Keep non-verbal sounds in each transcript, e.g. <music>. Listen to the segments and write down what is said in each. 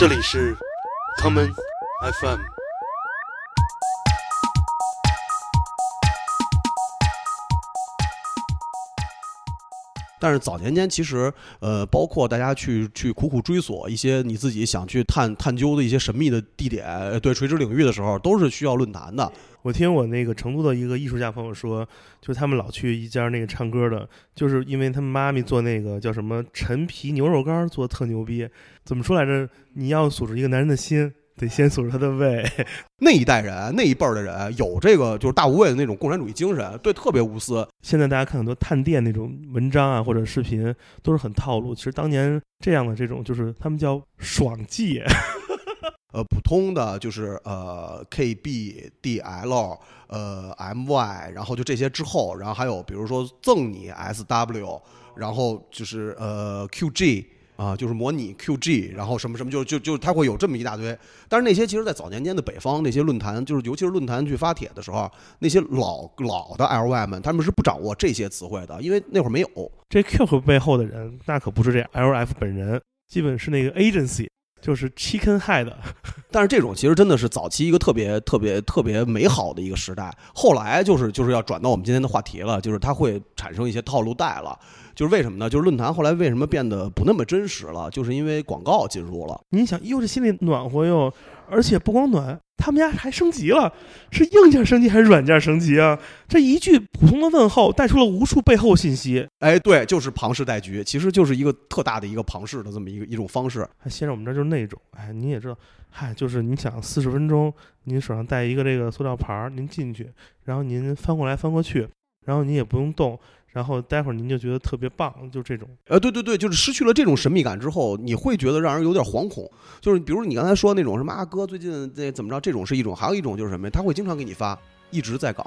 这里是 common FM。但是早年间，其实呃，包括大家去去苦苦追索一些你自己想去探探究的一些神秘的地点，对垂直领域的时候，都是需要论坛的。我听我那个成都的一个艺术家朋友说，就是他们老去一家那个唱歌的，就是因为他们妈咪做那个叫什么陈皮牛肉干做的特牛逼。怎么说来着？你要锁住一个男人的心。得先锁住他的胃。<laughs> 那一代人，那一辈儿的人有这个就是大无畏的那种共产主义精神，对，特别无私。现在大家看很多探店那种文章啊，或者视频，都是很套路。其实当年这样的这种，就是他们叫爽记。呃，普通的就是呃 KBDL，呃 MY，然后就这些之后，然后还有比如说赠你 SW，然后就是呃 QG。啊，就是模拟 QG，然后什么什么，就就就它会有这么一大堆。但是那些其实，在早年间的北方那些论坛，就是尤其是论坛去发帖的时候，那些老老的 LY 们，他们是不掌握这些词汇的，因为那会儿没有。这 QQ 背后的人，那可不是这 LF 本人，基本是那个 agency，就是 Chicken Head。<laughs> 但是这种其实真的是早期一个特别特别特别美好的一个时代。后来就是就是要转到我们今天的话题了，就是它会产生一些套路带了。就是为什么呢？就是论坛后来为什么变得不那么真实了？就是因为广告进入了。你想，哟，这心里暖和哟，而且不光暖，他们家还升级了，是硬件升级还是软件升级啊？这一句普通的问候带出了无数背后信息。哎，对，就是庞氏带局，其实就是一个特大的一个庞氏的这么一个一种方式。先生我们这就是那种，哎，你也知道，嗨，就是你想四十分钟，您手上带一个这个塑料盘儿，您进去，然后您翻过来翻过去，然后你也不用动。然后待会儿您就觉得特别棒，就这种。呃，对对对，就是失去了这种神秘感之后，你会觉得让人有点惶恐。就是比如你刚才说那种什么阿哥最近这怎么着，这种是一种；还有一种就是什么呀？他会经常给你发一直在岗，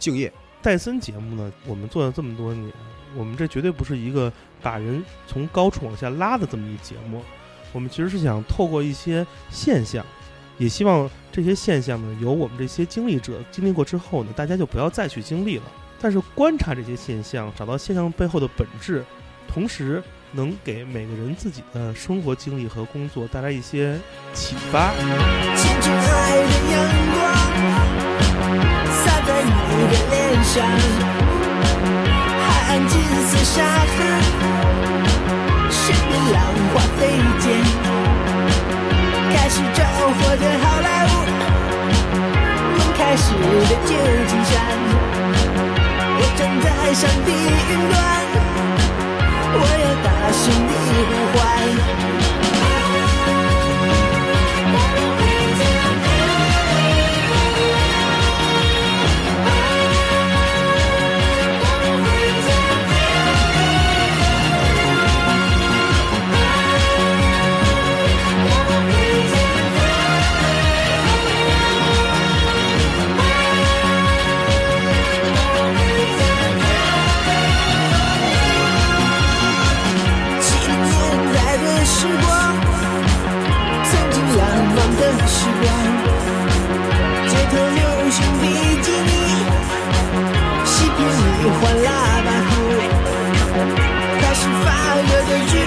敬业。戴森节目呢，我们做了这么多年，我们这绝对不是一个把人从高处往下拉的这么一节目。我们其实是想透过一些现象，也希望这些现象呢，由我们这些经历者经历过之后呢，大家就不要再去经历了。但是观察这些现象，找到现象背后的本质，同时能给每个人自己的生活经历和工作带来一些启发。青春爱的阳光洒在你的脸上，海岸金色沙滩，身边浪花飞溅，开始着火的好莱坞，梦开始的旧金山。在山顶云端，我要大声地呼唤。时光街头流行比基尼，西片里换喇叭裤，开始发热的。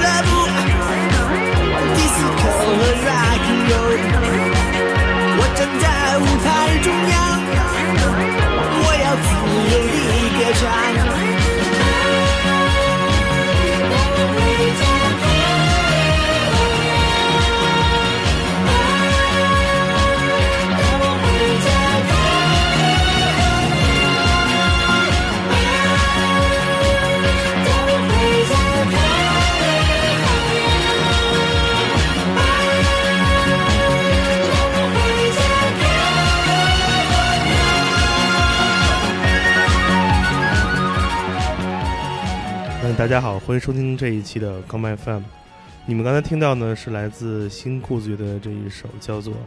大家好，欢迎收听这一期的高麦 FM。你们刚才听到呢，是来自新裤子乐队的这一首叫做《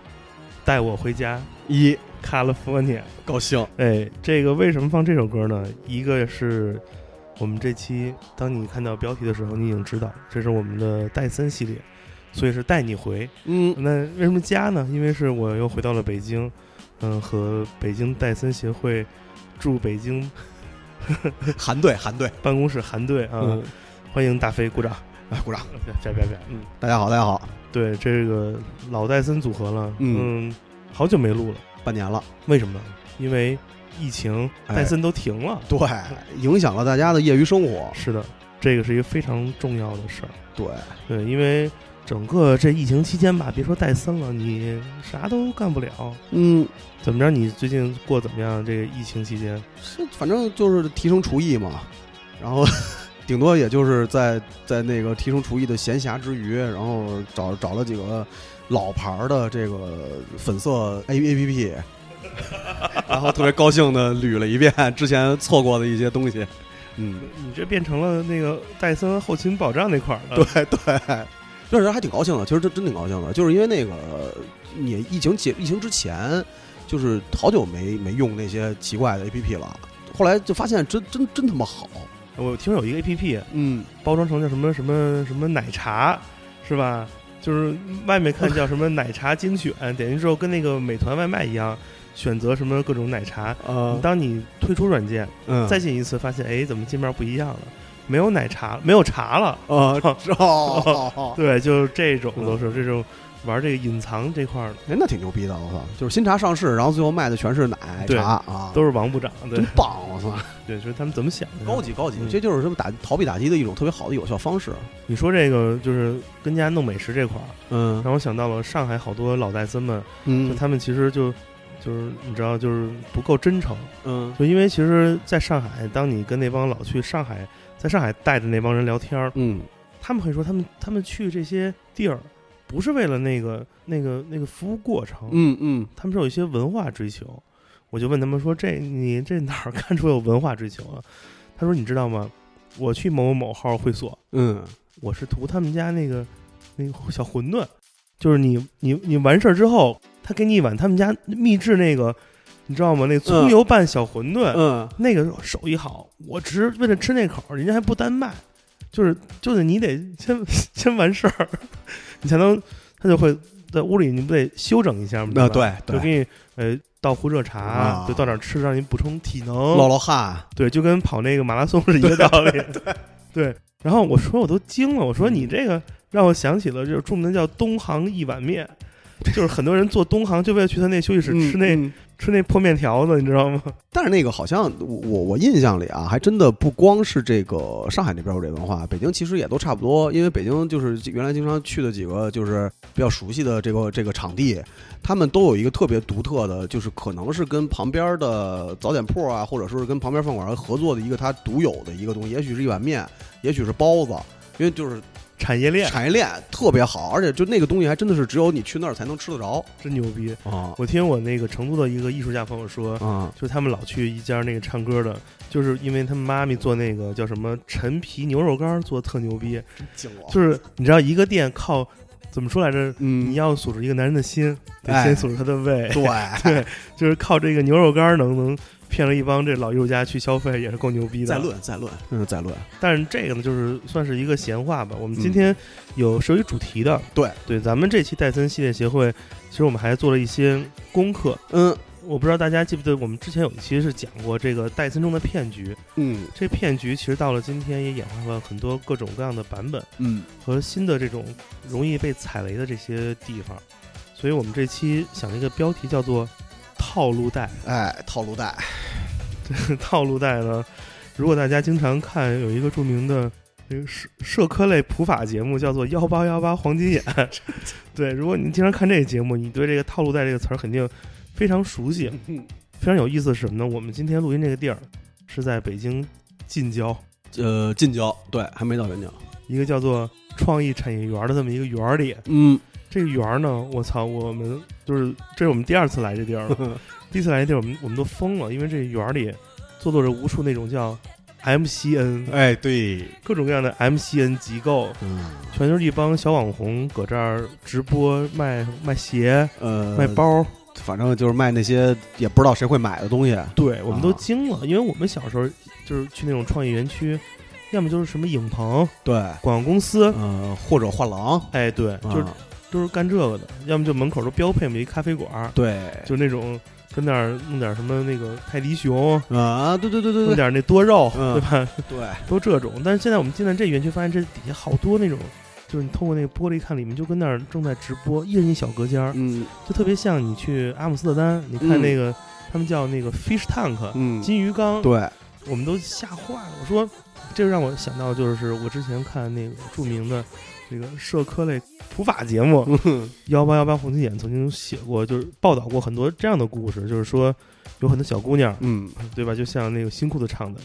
带我回家》一 California，高兴。哎，这个为什么放这首歌呢？一个是我们这期，当你看到标题的时候，你已经知道这是我们的戴森系列，所以是带你回。嗯，那为什么家呢？因为是我又回到了北京，嗯，和北京戴森协会驻北京。<laughs> 韩队，韩队办公室，韩队啊！欢迎大飞，鼓掌。哎，鼓掌！别别别，嗯，大家好，大家好，对这个老戴森组合了，嗯嗯，好久没录了，半年了，为什么呢？因为疫情，哎戴森都停了。对，影响了大家的业余生活。是的，这个是一个非常重要的事儿。对，对，因为整个这疫情期间吧，别说戴森了，你啥都干不了。嗯，怎么着？你最近过得怎么样？这个疫情期间，是反正就是提升厨艺嘛，然后 <laughs> 顶多也就是在在那个提升厨艺的闲暇之余，然后找找了几个老牌儿的这个粉色 A A P P，<laughs> 然后特别高兴的捋了一遍之前错过的一些东西。嗯，你这变成了那个戴森后勤保障那块儿了。对对，那时候还挺高兴的，其实真真挺高兴的，就是因为那个你疫情解疫情之前，就是好久没没用那些奇怪的 A P P 了，后来就发现真真真他妈好。我听说有一个 A P P 嗯，包装成叫什么什么什么奶茶，是吧？就是外面看叫什么奶茶精选，点进去之后跟那个美团外卖一样，选择什么各种奶茶。呃，当你退出软件，嗯再进一次，发现哎，怎么界面不一样了？没有奶茶，没有茶了。呃，<laughs> 哦，对，就是这种嗯都是这种玩这个隐藏这块儿的，哎，那挺牛逼的，我操！就是新茶上市，然后最后卖的全是奶茶啊，都是王部长。对真棒，我操！<laughs> 对，就是他们怎么想的？高级高级，嗯这就是什么打逃避打击的一种特别好的有效方式。你说这个就是跟家弄美食这块儿，嗯让我想到了上海好多老戴森们，就嗯他们其实就就是你知道，就是不够真诚。嗯就因为其实在上海，当你跟那帮老去上海，在上海带着那帮人聊天儿，嗯他们会说他们他们去这些地儿，不是为了那个那个那个服务过程，嗯嗯他们是有一些文化追求。我就问他们说：“这你这哪儿 <laughs> 看出有文化追求啊？”他说：“你知道吗？我去某某某号会所，嗯我是图他们家那个那个小馄饨，就是你你你完事儿之后，他给你一碗他们家秘制那个，你知道吗？那葱油拌小馄饨，嗯。那个手艺好，我只是为了吃那口，人家还不单卖，就是就是你得先 <laughs> 先完事儿，<laughs> 你才能他就会在屋里你不得休整一下吗？对对，就给你呃倒壶热茶，啊。就到哪儿吃，让你补充体能。对，就跟跑那个马拉松是一个道理。对 <laughs> 然后我说我都惊了，我说你这个让我想起了就是著名的叫东航一碗面，就是很多人做东航就为了去他那休息室吃那、嗯吃那破面条子，你知道吗？<laughs> 但是那个好像我我印象里啊，还真的不光是这个上海那边有这文化，北京其实也都差不多。因为北京就是原来经常去的几个就是比较熟悉的这个这个场地，他们都有一个特别独特的，就是可能是跟旁边的早点铺啊，或者说是跟旁边饭馆合作的一个它独有的一个东西，也许是一碗面，也许是包子，因为就是产业链产业链特别好，而且就那个东西还真的是只有你去那儿才能吃得着真牛逼！啊我听我那个成都的一个艺术家朋友说，啊就是他们老去一家那个唱歌的，就是因为他们妈咪做那个叫什么陈皮牛肉干做的特牛逼，就是你知道一个店靠怎么说来着？嗯你要锁住一个男人的心，得哎先锁住他的胃。<laughs> 对对，就是靠这个牛肉干儿能能骗了一帮这老艺术家去消费，也是够牛逼的。再论再论，真是再论。但是这个呢，就是算是一个闲话吧。我们今嗯天有是有主题的，对对，咱们这期戴森系列协会，其实我们还做了一些功课。嗯我不知道大家记不记得，我们之前有一期是讲过这个戴森中的骗局。嗯这骗局其实到了今天也演化了很多各种各样的版本嗯和新的这种容易被踩雷的这些地方。所以我们这期想了一个标题叫做“套路贷”。哎，套路贷，这 <laughs> 套路贷呢，如果大家经常看有一个著名的这个社社科类普法节目，叫做《幺八幺八黄金眼》<laughs> <laughs> 对，如果你经常看这个节目，你对这个套路贷这个词儿肯定非常熟悉。嗯非常有意思的是什么呢？我们今天录音这个地儿是在北京近郊呃，近郊，对，还没到远郊。一个叫做创意产业园的这么一个园儿里。嗯，这个园儿呢，我操，我们就是这是我们第二次来这地儿了。<laughs> 第一次来这地儿，我们我们都疯了，因为这园儿里坐落着无数那种叫 MCN，哎，对，各种各样的 MCN 机构，嗯，全都是一帮小网红搁这儿直播卖卖鞋、呃，卖包。反正就是卖那些也不知道谁会买的东西。对，我们都啊惊了，因为我们小时候就是去那种创意园区，要么就是什么影棚、对，广告公司，呃，或者画廊，哎，对，就是啊都是干这个的，要么就门口都标配么一咖啡馆儿，对，就那种跟那儿弄点什么那个泰迪熊，啊，对对对对对弄点那多肉，嗯对吧？<laughs> 对，<laughs> 都这种。但是现在我们进了这园区，发现这底下好多那种，就是你透过那个玻璃看，里面就跟那儿正在直播，一人一小隔间儿，嗯就特别像你去阿姆斯特丹，你看那个、他们叫那个 fish tank，、嗯，金鱼缸，对，我们都吓坏了。我说，这让我想到就是我之前看那个著名的这个社科类普法节目嗯幺八幺八黄金眼曾经写过，就是报道过很多这样的故事，就是说有很多小姑娘，嗯对吧？就像那个新裤子唱的，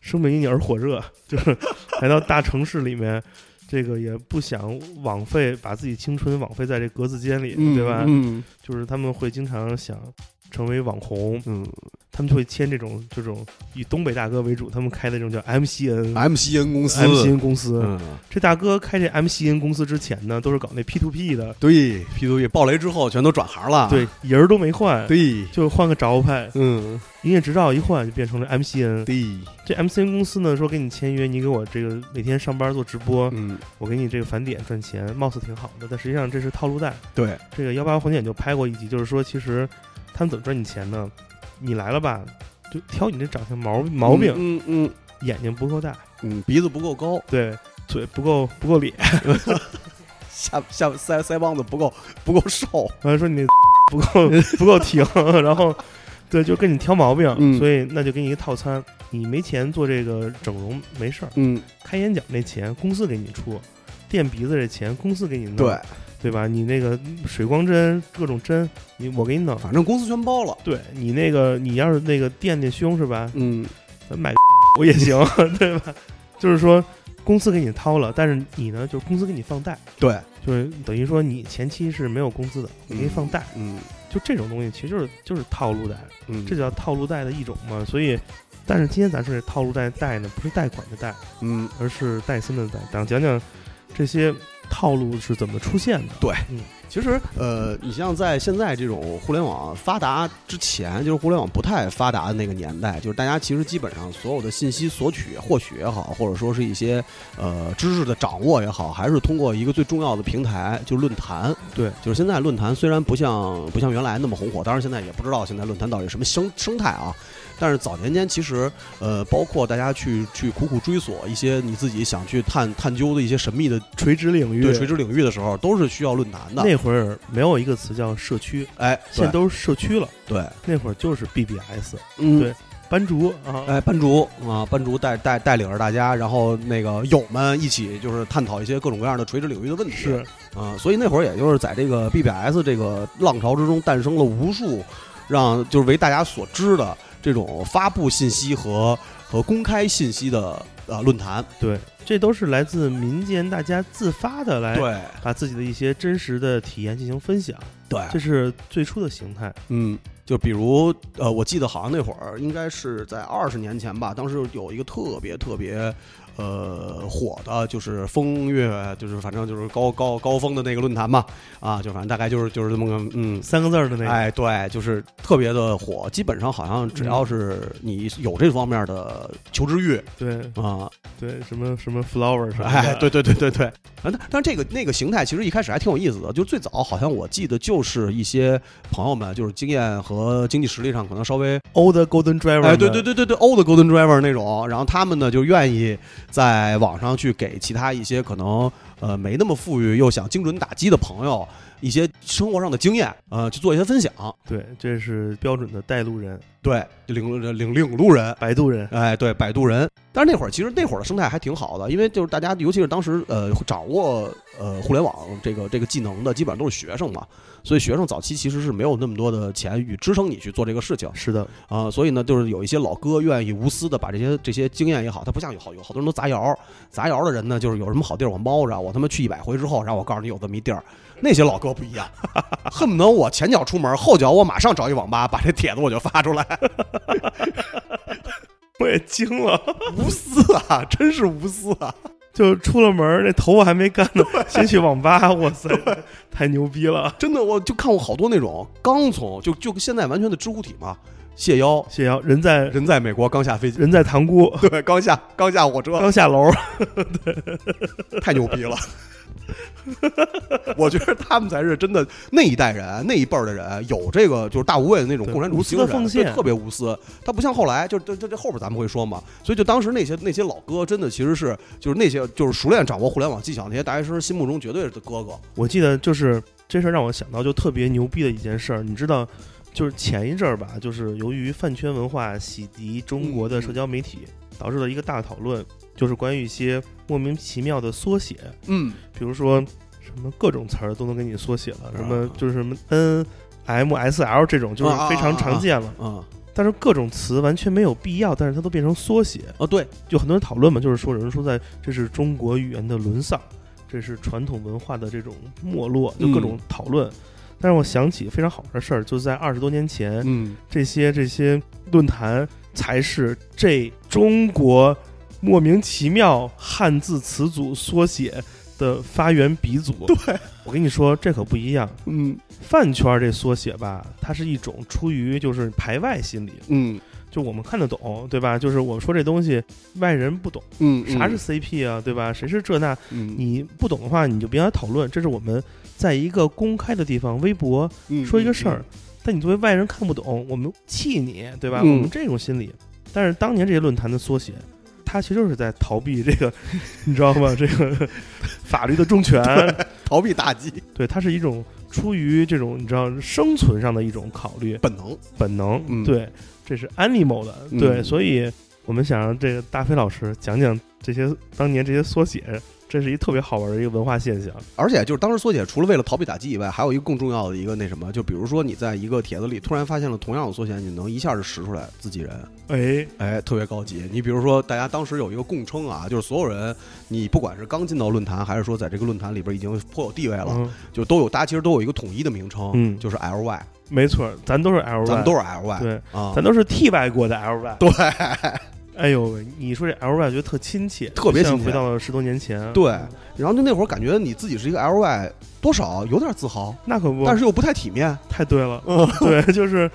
生命因你而火热，就是 <laughs> 来到大城市里面。这个也不想枉费，把自己青春枉费在这格子间里，嗯，对吧？嗯就是他们会经常想成为网红，嗯。他们就会签这种这种以东北大哥为主，他们开的这种叫 MCN，MCN 公司。MCN 公司。嗯，这大哥开这 MCN 公司之前呢，都是搞那 P to P 的，对，P to P 爆雷之后全都转行了，对，人儿都没换，对，就换个招牌，嗯。营业执照一换就变成了 MCN。对，这 MCN 公司呢说给你签约，你给我这个每天上班做直播，嗯。我给你这个返点赚钱，貌似挺好的，但实际上这是套路贷。对，这个幺八黄金眼就拍过一集，就是说其实他们怎么赚你钱呢？你来了吧，就挑你这长相毛毛病，嗯嗯。眼睛不够大，嗯，鼻子不够高，对，嘴不够不够咧，<laughs> 下下腮腮帮子不够不够瘦，完了说你那 <laughs> 不够不够挺，<laughs> 然后对，就跟你挑毛病，嗯。所以那就给你一个套餐，你没钱做这个整容没事儿，嗯，开眼角那钱公司给你出，垫鼻子这钱公司给你弄，对，对吧？你那个水光针各种针，你我给你弄，反正公司全包了，对你那个你要是那个垫垫胸是吧？嗯咱买个我也行，<laughs> 对吧？就是说公司给你掏了，但是你呢，就是公司给你放贷，对，就是等于说你前期是没有工资的，我给你放贷，嗯就这种东西其实就是就是套路贷，嗯，这叫套路贷的一种嘛。所以，但是今天咱说这套路贷贷呢，不是贷款的贷，嗯而是戴森的贷。咱讲讲这些套路是怎么出现的。对嗯，其实，呃，你像在现在这种互联网发达之前，就是互联网不太发达的那个年代，就是大家其实基本上所有的信息索取、获取也好，或者说是一些呃知识的掌握也好，还是通过一个最重要的平台，就是论坛。对，就是现在论坛虽然不像不像原来那么红火，当然现在也不知道现在论坛到底什么生生态啊。但是早年间其实，呃，包括大家去去苦苦追索一些你自己想去探探究的一些神秘的垂直领域，对垂直领域的时候，都是需要论坛的。那会儿没有一个词叫社区，哎，现在都是社区了。对，那会儿就是 BBS 嗯对班主啊，哎，班主啊，班主带带带领着大家，然后那个友们一起就是探讨一些各种各样的垂直领域的问题。是啊，所以那会儿也就是在这个 BBS 这个浪潮之中，诞生了无数让就是为大家所知的这种发布信息和和公开信息的呃论坛。对，这都是来自民间大家自发的来对把自己的一些真实的体验进行分享，对，这是最初的形态。嗯，就比如呃，我记得好像那会儿应该是在二十年前吧，当时有一个特别特别呃火的，就是风月，就是反正就是高高高峰的那个论坛嘛，啊，就反正大概就是就是这么个嗯。三个字儿的那个，哎，对，就是特别的火，基本上好像只要是你有这方面的求知欲对啊，对，什么什么 flower 什么，哎，对对对对对，啊，但但这个那个形态其实一开始还挺有意思的，就最早好像我记得就是一些朋友们就是经验和经济实力上可能稍微 old golden driver，哎，对对，对对对，old golden driver 那种，然后他们呢就愿意在网上去给其他一些可能呃没那么富裕又想精准打击的朋友一些生活上的经验，呃，去做一些分享。对，这是标准的带路人，对，领领领路人，摆渡人，哎，对，摆渡人。但是那会儿其实那会儿的生态还挺好的，因为就是大家，尤其是当时呃掌握呃互联网这个这个技能的，基本上都是学生嘛，所以学生早期其实是没有那么多的钱与支撑你去做这个事情。是的，啊、所以呢，就是有一些老哥愿意无私的把这些这些经验也好，他不像有好有好多人都砸窑，砸窑的人呢，就是有什么好地儿我猫着，我他妈去一百回之后，然后我告诉你有这么一地儿，那些老哥不一样，<laughs> 恨不得我前脚出门，后脚我马上找一网吧，把这帖子我就发出来，<laughs> 我也惊了，无私啊，真是无私啊！就出了门儿，那头发还没干呢，先去网吧，哇塞，太牛逼了！真的，我就看过好多那种刚从就就现在完全的知乎体嘛，谢邀。谢邀，人在人在美国刚下飞机，人在塘沽，对，刚下刚下火车，刚下楼，<laughs> 对。太牛逼了。<laughs> 我觉得他们才是真的那一代人那一辈儿的人有这个就是大无畏的那种共产主义的奉献对特别无私。他不像后来，就这这这后边咱们会说嘛。所以就当时那些那些老哥，真的其实是就是那些就是熟练掌握互联网技巧那些大学生心目中绝对是哥哥。我记得就是这事儿让我想到就特别牛逼的一件事儿，你知道，就是前一阵儿吧，就是由于饭圈文化洗涤中国的社交媒体，导致了一个大讨论，就是关于一些莫名其妙的缩写，嗯，比如说什么各种词儿都能给你缩写了，什么啊。就是什么 N M S L 这种，就是非常常见了。啊但是各种词完全没有必要，但是它都变成缩写，啊，对，就很多人讨论嘛，就是说有人说在这是中国语言的沦丧，这是传统文化的这种没落，就各种讨论。但是我想起非常好玩的事儿，就在二十多年前，嗯。这些这些论坛才是这中国莫名其妙汉字词组缩写的发源鼻祖。对，我跟你说，这可不一样。嗯饭圈这缩写吧，它是一种出于就是排外心理，嗯就我们看得懂，对吧？就是我说这东西外人不懂，嗯，啥是 CP 啊，对吧？谁是这那？嗯你不懂的话，你就别来讨论。这是我们在一个公开的地方，微博嗯说一个事儿，但你作为外人看不懂，我们气你，对吧？嗯我们这种心理。但是当年这些论坛的缩写，它其实就是在逃避这个，<laughs> 你知道吗？这个 <laughs> 法律的重拳，逃避打击对，他是一种出于这种你知道生存上的一种考虑。本能。本能，嗯。对，这是 animal 的，对，嗯。所以我们想让这个大飞老师讲讲这些当年这些缩写，这是一特别好玩的一个文化现象。而且就是当时缩写，除了为了逃避打击以外，还有一个更重要的一个那什么，就比如说你在一个帖子里突然发现了同样的缩写，你能一下就识出来自己人，哎，哎，特别高级。你比如说，大家当时有一个共称啊，就是所有人，你不管是刚进到论坛，还是说在这个论坛里边已经颇有地位了，嗯，就都有大家其实都有一个统一的名称，嗯。就是 LY，没错，咱都是 L Y，咱们都是 LY，对，啊，咱都是 T Y 过的 L Y。对哎呦喂，你说这 L Y 觉得特亲切，特别亲切。回到了十多年前。对，然后就那会儿感觉你自己是一个 LY，多少有点自豪，那可不，但是又不太体面，太对了。嗯。对，<laughs> 就是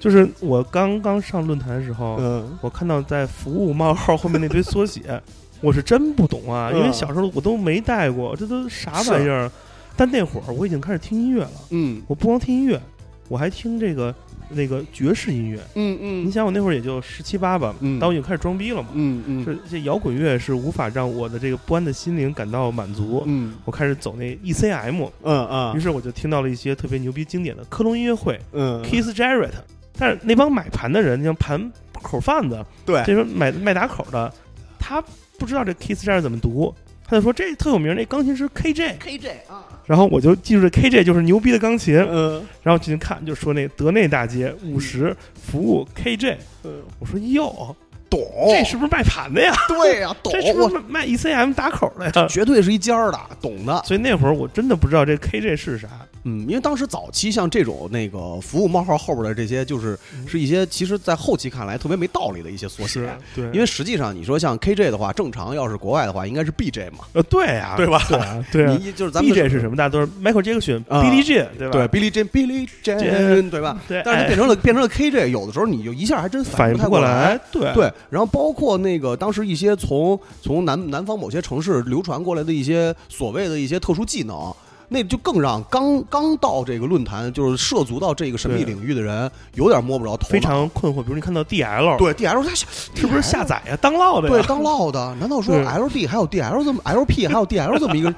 就是我刚刚上论坛的时候，嗯。我看到在服务冒号后面那堆缩写，<laughs> 我是真不懂啊，因为嗯小时候我都没带过，这都啥玩意儿？但那会儿我已经开始听音乐了，嗯。我不光听音乐，我还听这个那个爵士音乐。嗯嗯。你想，我那会儿也就十七八吧，嗯。但我已经开始装逼了嘛。嗯嗯。这这摇滚乐是无法让我的这个不安的心灵感到满足。嗯。我开始走那 ECM，嗯嗯。于是我就听到了一些特别牛逼经典的科隆音乐会、嗯，Kiss Jarrett。但是那帮买盘的人，像盘口贩子，对。这种买卖打口的，他不知道这 Kiss Jarrett 怎么读，他就说这特有名那钢琴师 KJ，KJ 啊，然后我就记住这 KJ 就是牛逼的钢琴，嗯。然后进去看就说那德内大街五十服务 KJ，嗯，我说哟，懂，这是不是卖盘的呀？对呀，<laughs> 懂。这是不我是卖 ECM 打口的呀？绝对是一家儿的，懂的。所以那会儿我真的不知道这 KJ 是啥。嗯，因为当时早期像这种那个服务冒号后边的这些，就是嗯是一些其实，在后期看来特别没道理的一些缩写。对，因为实际上，你说像 KJ 的话，正常要是国外的话，应该是 BJ 嘛，呃对呀，对吧对啊，对啊。<laughs> 你就是咱们 BJ 是什么？大家都是 Michael Jackson、啊 Billie Jean，对吧？对 Billy Jean，Billy Jean，对吧？对，但是它哎变成了变成了 KJ，有的时候你就一下还真反应应不太过来，对对，然后包括那个当时一些从从南南方某些城市流传过来的一些所谓的一些特殊技能，那就更让刚刚到这个论坛就是涉足到这个神秘领域的人有点摸不着头脑。非常困惑。比如你看到 DL，对 DL 它是不是下载呀？当烙的呀？对当烙的？难道说 LD 还有 DL 这么 LP 还有 DL 这么一个？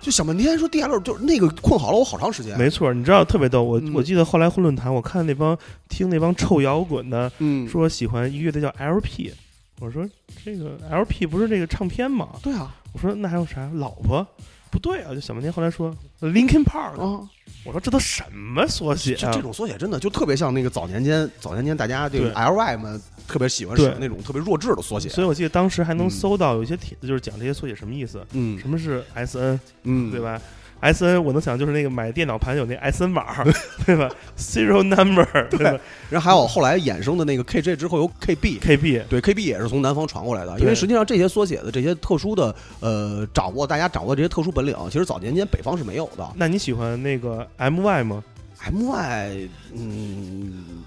就想半天说 DL 就是那个困好了我好长时间。没错，你知道特别逗。我嗯我记得后来混论坛，我看那帮听那帮臭摇滚的嗯，说喜欢一乐队叫 LP，我说这个 LP 不是这个唱片吗？对啊我说那还有啥？老婆？不对啊，就想半天。后来说 Linkin Park，啊，我说这都什么缩写啊？这这种缩写真的就特别像那个早年间早年间大家这个 LY 们特别喜欢使对的那种特别弱智的缩写。所以我记得当时还能嗯搜到有一些帖子，就是讲这些缩写什么意思，嗯什么是 SN，嗯，对吧？S N 我能想就是那个买电脑盘有那 S N 码，对吧？Serial number，对吧然后还有后来衍生的那个 KJ 之后有 KB，？K B 对 KB 也是从南方传过来的。因为实际上这些缩写的这些特殊的呃掌握，大家掌握这些特殊本领，其实早年间北方是没有的。那你喜欢那个 M Y 吗？MY，嗯，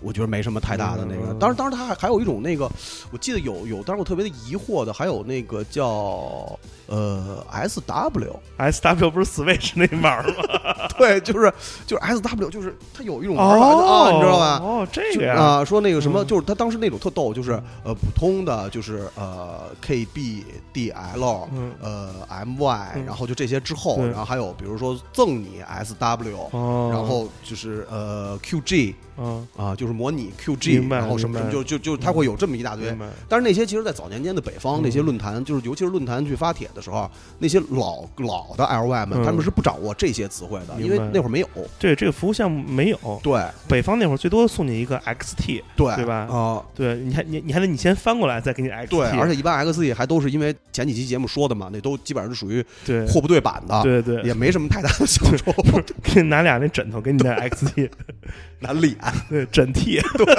我觉得没什么太大的那个。嗯当然，当然，他还还有一种那个，我记得有有，当时我特别的疑惑的，还有那个叫呃 S W，S W 不是 Switch 那码儿吗？<laughs> 对，就是就是 S W，就是它有一种玩法啊，你知道吧？哦，这个呀，啊，说那个什么，嗯。就是他当时那种特逗，就是呃普通的就是呃 KB DL 嗯。呃 MY，嗯。然后就这些之后，对。然后还有比如说赠你 SW，哦，然后就是呃 QG 嗯，啊，就是模拟 QG，然后什么什么，就就就它会有这么一大堆但是那些其实，在早年间的北方嗯。那些论坛，就是尤其是论坛去发帖的时候，那些老老的 LY 们，嗯。他们是不掌握这些词汇的，因为那会儿没有。对这个服务项目没有，对。北方那会儿最多送你一个 XT，对对吧啊，对，你还你你还得你先翻过来再给你 XT，对，而且一般 XT 还都是因为前几期节目说的嘛，那都基本上是属于对货不对版的，对对，也没什么太大的享受，<laughs> 给你拿俩那枕头给你带 XT，<laughs> 难脸。对枕替，对，<laughs>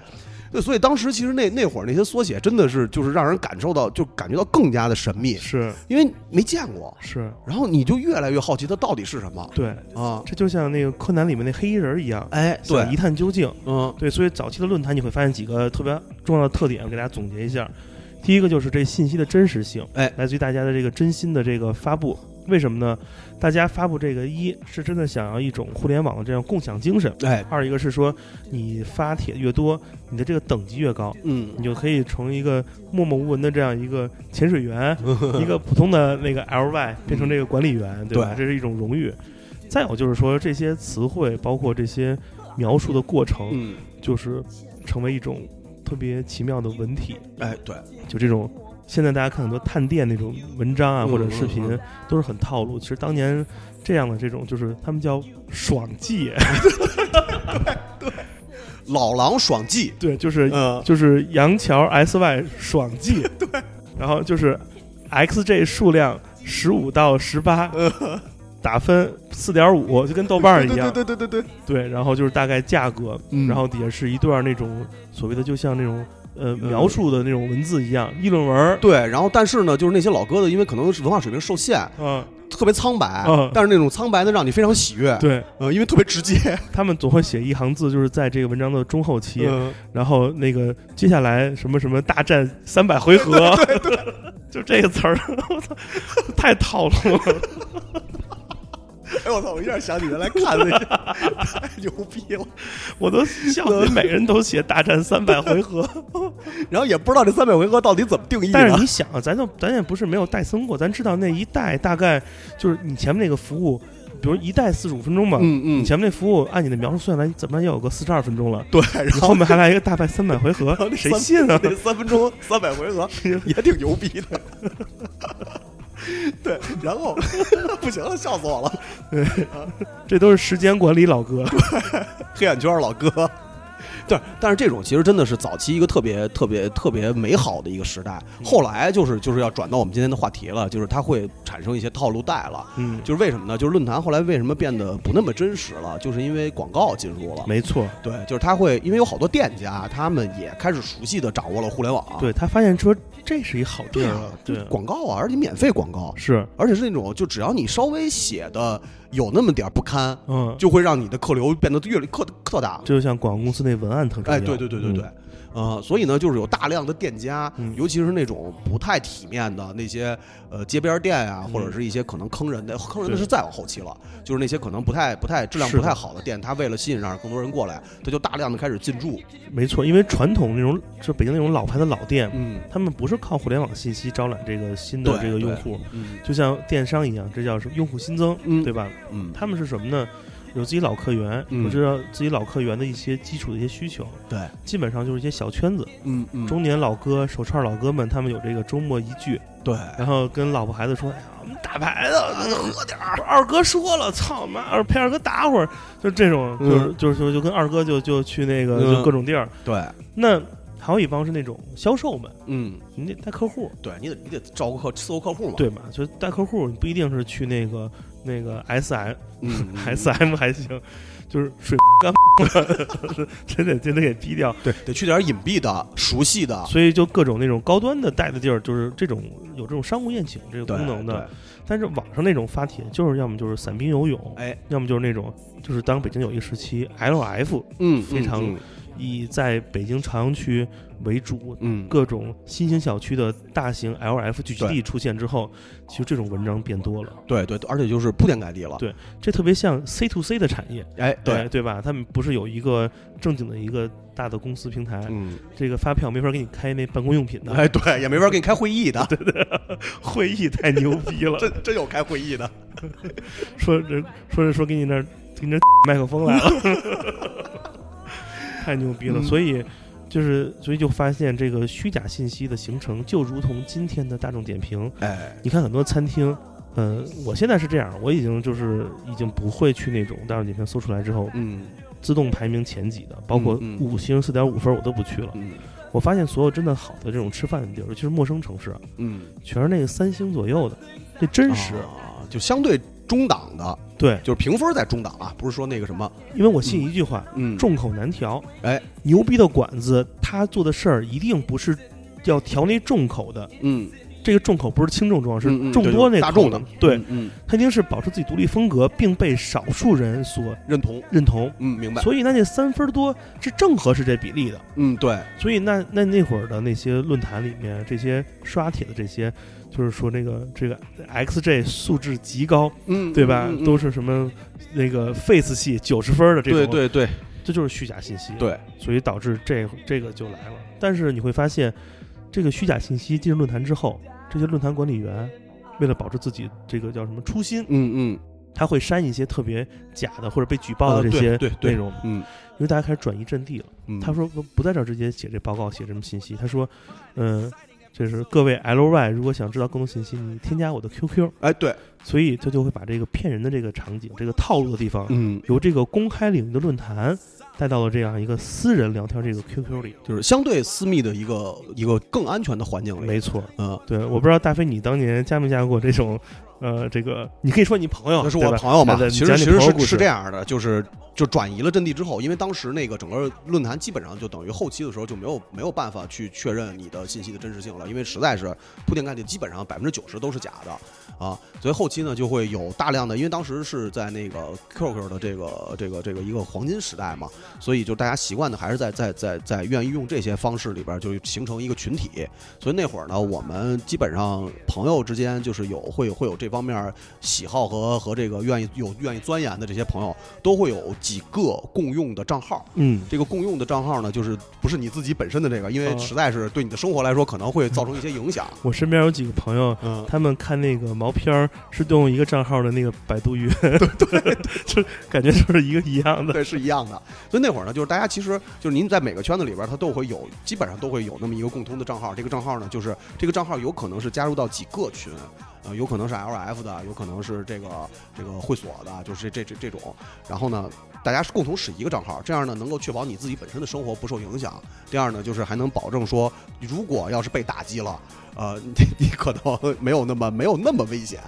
<laughs> 对所以当时其实那那会儿那些缩写真的是就是让人感受到，就感觉到更加的神秘，是因为没见过，是，然后你就越来越好奇它到底是什么对，啊？这就像那个柯南里面那黑衣人一样，哎，对一，探究竟。嗯对，所以早期的论坛你会发现几个特别重要的特点，我给大家总结一下。第一个就是这信息的真实性，哎来自于大家的这个真心的这个发布。为什么呢？大家发布这个一是真的想要一种互联网的这样共享精神，哎，二一个是说你发帖越多，你的这个等级越高，嗯你就可以从一个默默无闻的这样一个潜水员，<laughs> 一个普通的那个 LY 变成这个管理员，对吧？这是一种荣誉。再有就是说这些词汇，包括这些描述的过程，嗯，就是成为一种特别奇妙的文体。哎，对，就这种，现在大家看很多探店那种文章啊嗯或者视频嗯，都是很套路。其实当年这样的这种，就是他们叫爽记，<laughs> 老狼爽记，对，就是嗯，就是杨桥 SY 爽记，<laughs> 对，然后就是 XJ 数量十五到十八，打分四点五，就跟豆瓣一样，对对对对对，对，然后就是大概价格，嗯。然后底下是一段那种所谓的就像那种呃嗯。描述的那种文字一样，议论文，对，然后但是呢，就是那些老哥的，因为可能是文化水平受限，嗯，特别苍白，嗯。但是那种苍白呢，让你非常喜悦，，对。呃，因为特别直接，<laughs> 他们总会写一行字，就是在这个文章的中后期，嗯。然后那个接下来什么什么大战三百回合，<laughs> 对对。<laughs> 就这个词儿，我操，太套路了。<laughs> 哎我操！我一下想起原来看那个，太牛逼了。<laughs> 我都笑死，每人都写大战三百回合。<laughs> 然后也不知道这三百回合到底怎么定义。但是你想啊，咱就咱也不是没有代僧过，咱知道那一代大概就是你前面那个服务，比如一代四十五分钟嘛，嗯嗯，你前面那服务按你的描述算来，怎么也有个四十二分钟了。对，然后你后面还来一个大概三百回合谁信啊？那三分钟三百回合也挺牛逼的。<laughs> 对，然后不行了，笑死我了。<laughs> 对这都是时间管理老哥。<laughs> 黑眼圈老哥。对，但是这种其实真的是早期一个特别特别特别美好的一个时代。后来就是就是要转到我们今天的话题了，就是它会产生一些套路带了。嗯，就是为什么呢？就是论坛后来为什么变得不那么真实了？就是因为广告进入了。没错。对，就是他会因为有好多店家，他们也开始熟悉的掌握了互联网。对他发现说这是一好地儿啊，，对，广告啊，而且免费广告，是，而且是那种就只要你稍微写的有那么点儿不堪，嗯，就会让你的客流变得越来特特大。这就像广告公司那文案特重要。哎，对对对对对嗯，呃，所以呢，就是有大量的店家，嗯尤其是那种不太体面的那些呃街边店啊，嗯或者是一些可能坑人的，坑人的是再往后期了，就是那些可能不太不太质量不太好的店，他为了吸引让更多人过来，他就大量的开始进驻。没错，因为传统那种就北京那种老牌的老店，嗯他们不是靠互联网信息招揽这个新的这个用户，嗯就像电商一样，这叫什么用户新增，嗯对吧？嗯，他们是什么呢？有自己老客源，嗯我知道自己老客源的一些基础的一些需求，对，基本上就是一些小圈子，嗯嗯，中年老哥、手串老哥们，他们有这个周末一聚，对，然后跟老婆孩子说：“哎呀，我们打牌的，喝点儿。”二哥说了：“操妈，二陪二哥打会儿。”就这种，嗯就是就是就就跟二哥就就去那个嗯就各种地儿。对，那还有一帮是那种销售们，嗯，你得带客户，对你得你得照顾客伺候客户嘛。，对嘛？就带客户，你不一定是去那个那个 S M 嗯 <laughs> S M 还行，就是水 <laughs> 干真得真得给逼掉。对，得去点隐蔽的、熟悉的，所以就各种那种高端的带的地儿，就是这种有这种商务宴请这个功能的。但是网上那种发帖，就是要么就是散兵游泳，哎，要么就是那种就是当北京有一个时期，LF 嗯，非常嗯以在北京朝阳区为主，嗯，各种新兴小区的大型 LF 聚集对地出现之后，其实这种文章变多了。对对，而且就是铺天盖地了。对这特别像 C to C 的产业，哎，对对吧？他们不是有一个正经的一个大的公司平台，嗯，这个发票没法给你开那办公用品的，哎，对，也没法给你开会议的，<laughs> 对对会议太牛逼了。<laughs> 真真有开会议的。<laughs> 说这说这说给你那儿给你那儿麦克风来了，太牛逼了。嗯所以就是所以就发现这个虚假信息的形成，就如同今天的大众点评。哎，你看很多餐厅，嗯，我现在是这样，我已经就是已经不会去那种大众点评搜出来之后嗯自动排名前几的，包括五星、四点五分我都不去了。嗯我发现所有真的好的这种吃饭的地儿，尤其是陌生城市啊，嗯，全是那个三星左右的，这真实。啊，就相对中档的，对，就是评分在中档啊，不是说那个什么，因为我信一句话，嗯，众口难调。哎，牛逼的馆子，他做的事儿一定不是要调那众口的。嗯，这个众口不是轻重重要，是众多那大众的，对，嗯，嗯。他一定是保持自己独立风格，并被少数人所认同，认同。嗯，明白，所以那那三分多是正合适这比例的。嗯，对，所以那那那会儿的那些论坛里面，这些刷帖的这些，就是说那个这个 XJ 素质极高，嗯，对吧？嗯嗯都是什么那个 Face 系九十分的这种，对对对这就是虚假信息。对，所以导致这这个就来了。但是你会发现，这个虚假信息进入论坛之后，这些论坛管理员为了保持自己这个叫什么初心，嗯嗯，他会删一些特别假的或者被举报啊的这些内容，嗯因为大家开始转移阵地了。嗯，他说不不在这儿直接写这报告，写什么信息？他说，嗯、就是各位 LY 如果想知道更多信息，你添加我的 QQ。哎，对，所以他就会把这个骗人的这个场景、这个套路的地方，嗯，由这个公开领域的论坛带到了这样一个私人聊天这个 QQ 里。就是相对私密的一个一个更安全的环境里，没错，嗯，对，我不知道大飞你当年加没加过这种，呃，这个你可以说你朋友，那是我朋友嘛来，来其实其实是是这样的，就是就转移了阵地之后，因为当时那个整个论坛基本上就等于后期的时候就没有没有办法去确认你的信息的真实性了，因为实在是铺天盖地，基本上百分之九十都是假的啊，所以后期呢就会有大量的，因为当时是在那个 QQ 的这个这个这个一个黄金时代嘛，所以就大家习惯的还是在在在在愿意用这些方式里边就形成一个群体，所以那会儿呢，我们基本上朋友之间就是有会会有这方面喜好和和这个愿意有愿意钻研的这些朋友，都会有几个共用的账号。嗯，这个共用的账号呢，就是不是你自己本身的这个，因为哦实在是对你的生活来说可能会造成一些影响。<laughs> 我身边有几个朋友，嗯，他们看那个毛片儿是用一个账号的那个百度云，<laughs> 对对，<laughs> 就感觉就是一个一样的。对，是一样的。所以那会儿呢，就是大家其实就是您在每个圈子里边，它都会有，基本上都会有那么一个共通的账号。这个账号呢，就是这个账号有可能是加入到几个群，呃，有可能是 LF 的，有可能是这个这个会所的，就是这这这这种。然后呢，大家是共同使一个账号，这样呢能够确保你自己本身的生活不受影响。第二呢，就是还能保证说，如果要是被打击了，呃，你 <laughs> 你可能没有那么没有那么危险。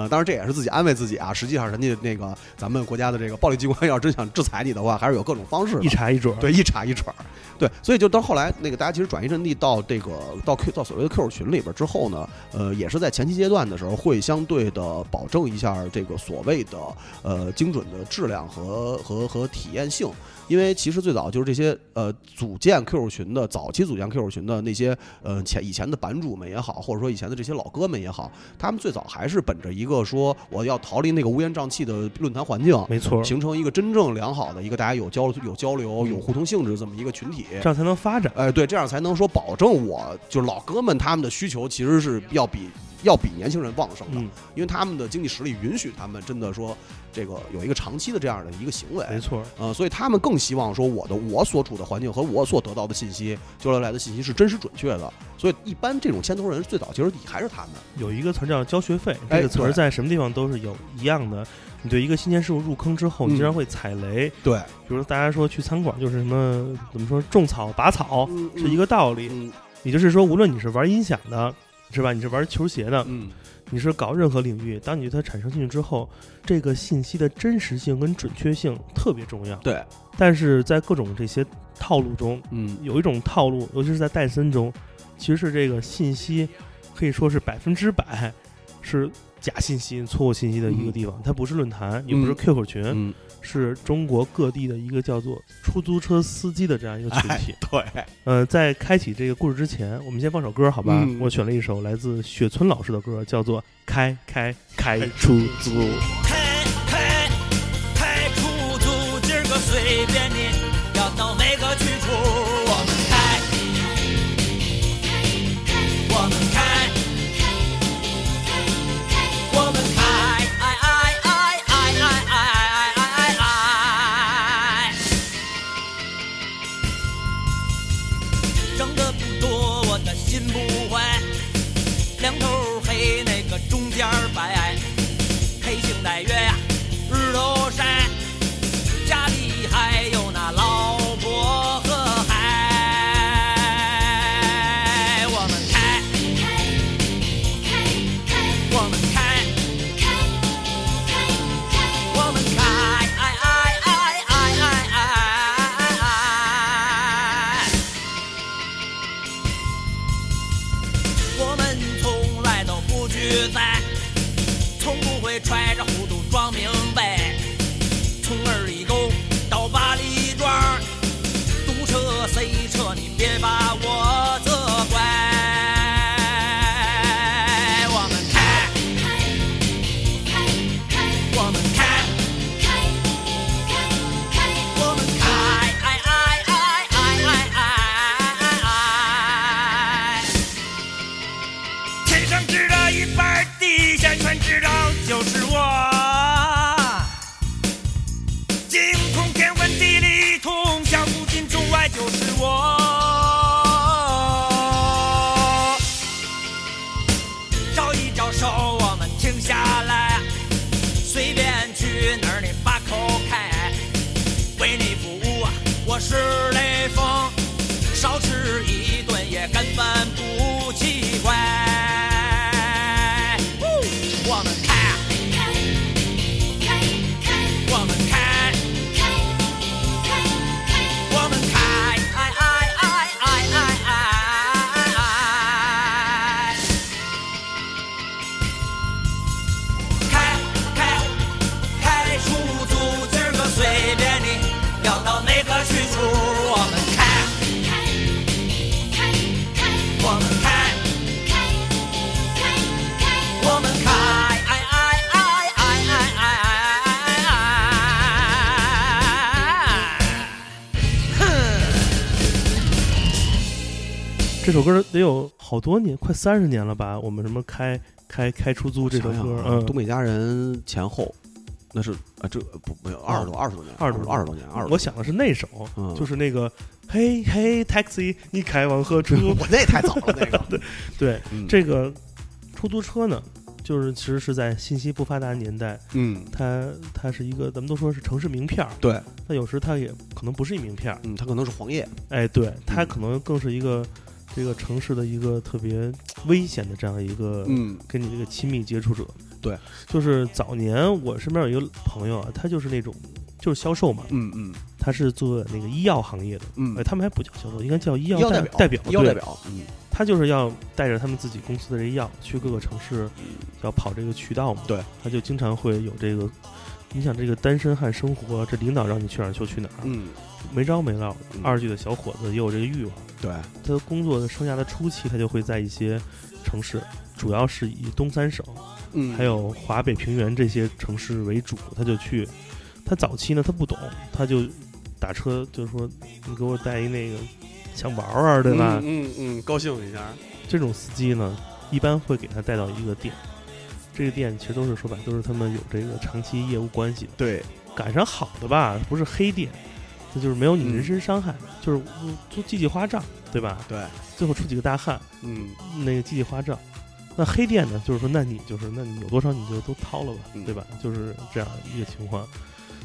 呃，当然这也是自己安慰自己啊。实际上，人家那个咱们国家的这个暴力机关 <laughs> 要真想制裁你的话，还是有各种方式的。一查一准儿，对，一查一准儿。对，所以就到后来，那个大家其实转移阵地到这个到 Q 到所谓的 QQ 群里边之后呢，呃，也是在前期阶段的时候，会相对的保证一下这个所谓的呃精准的质量和和和体验性。因为其实最早就是这些呃组建 QQ 群的早期组建 QQ 群的那些呃前以前的版主们也好，或者说以前的这些老哥们也好，他们最早还是本着一个说我要逃离那个乌烟瘴气的论坛环境，没错，形成一个真正良好的一个大家有交有交流、嗯有互通性质这么一个群体。这样才能发展。哎，对，这样才能说保证我就是老哥们他们的需求其实是要比要比年轻人旺盛的，嗯，因为他们的经济实力允许他们真的说这个有一个长期的这样的一个行为。没错，呃，所以他们更希望说我的我所处的环境和我所得到的信息交流来的信息是真实准确的。所以一般这种牵头人最早其实还是他们。有一个词儿叫交学费，哎这个词儿在什么地方都是有一样的。你对一个新鲜事物入坑之后，你嗯经常会踩雷。对，比如大家说去餐馆就是什么怎么说种草拔草是一个个道理，嗯也就是说，无论你是玩音响的，是吧？你是玩球鞋的，嗯你是搞任何领域，当你对它产生兴趣之后，这个信息的真实性跟准确性特别重要。对，但是在各种这些套路中，嗯有一种套路，尤其是在戴森中，其实是这个信息可以说是百分之百是假信息、错误信息的一个地方。它不是论坛，也不是嗯 QQ 群，嗯，是中国各地的一个叫做出租车司机的这样一个群体。对，呃，在开启这个故事之前，我们先放首歌，好吧？嗯我选了一首来自雪村老师的歌，叫做《开开开出租》。开开开出租，今儿个随便你，要到哪歌得有好多年，快三十年了吧？我们什么开开开出租这首歌，东北家人前后，那是啊，这不没有二十多二十多年，二十多二十多年，二十多我想的是那首，嗯就是那个嘿嘿 taxi，你开往何处？<laughs> 我那也太早了，那个 <laughs> 对，嗯这个出租车呢，就是其实是在信息不发达年代，嗯，它它是一个咱们都说是城市名片儿，对，但有时它也可能不是一名片儿，嗯，它可能是黄页，哎，对，它嗯可能更是一个这个城市的一个特别危险的这样一个嗯。跟你这个亲密接触者。对，就是早年我身边有一个朋友啊，他就是那种就是销售嘛，嗯嗯。他是做那个医药行业的，嗯。哎，，他们还不叫销售，应该叫医药代表。代表，对医药代表，嗯。他就是要带着他们自己公司的这个药去各个城市，要跑这个渠道嘛。对，他就经常会有这个，你想这个单身汉生活，这领导让你去哪儿就去哪儿，嗯，没招没落。嗯二十岁的小伙子也有这个欲望，对，他工作的生涯的初期，他就会在一些城市，主要是以东三省嗯，还有华北平原这些城市为主，他就去。他早期呢，他不懂，他就打车，就是说你给我带一那个想玩玩，对吧？嗯嗯嗯，高兴一下，这种司机呢，一般会给他带到一个店，这个店其实都是说白了都是他们有这个长期业务关系的。对，赶上好的吧，不是黑店，那就是没有你人身伤害，就是做计计花账，对吧？对，最后出几个大汉，嗯那个计计花账。那黑店呢，就是说，那你就是，那你有多少你就都掏了吧，嗯对吧？就是这样一个情况，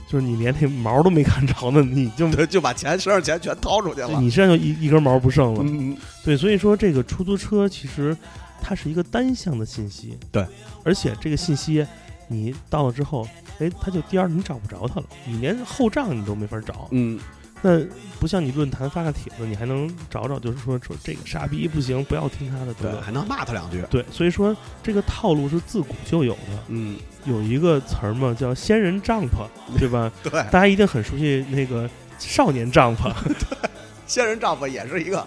就是你连那毛都没看着呢，你就对，就把钱身上钱全掏出去了，你身上就一一根毛不剩了。嗯对，所以说这个出租车其实它是一个单向的信息，对，而且这个信息你到了之后，哎，它就颠儿，你找不着它了，你连后账你都没法找。嗯，那不像你论坛发个帖子，你还能找找，就是说说这个傻逼不行，不要听他的，对？还能骂他两句。对，所以说这个套路是自古就有的。嗯，有一个词儿嘛，叫“仙人帐篷”，对吧？<laughs> 对，大家一定很熟悉那个少年帐篷。<laughs> <laughs> 仙人帐篷也是一个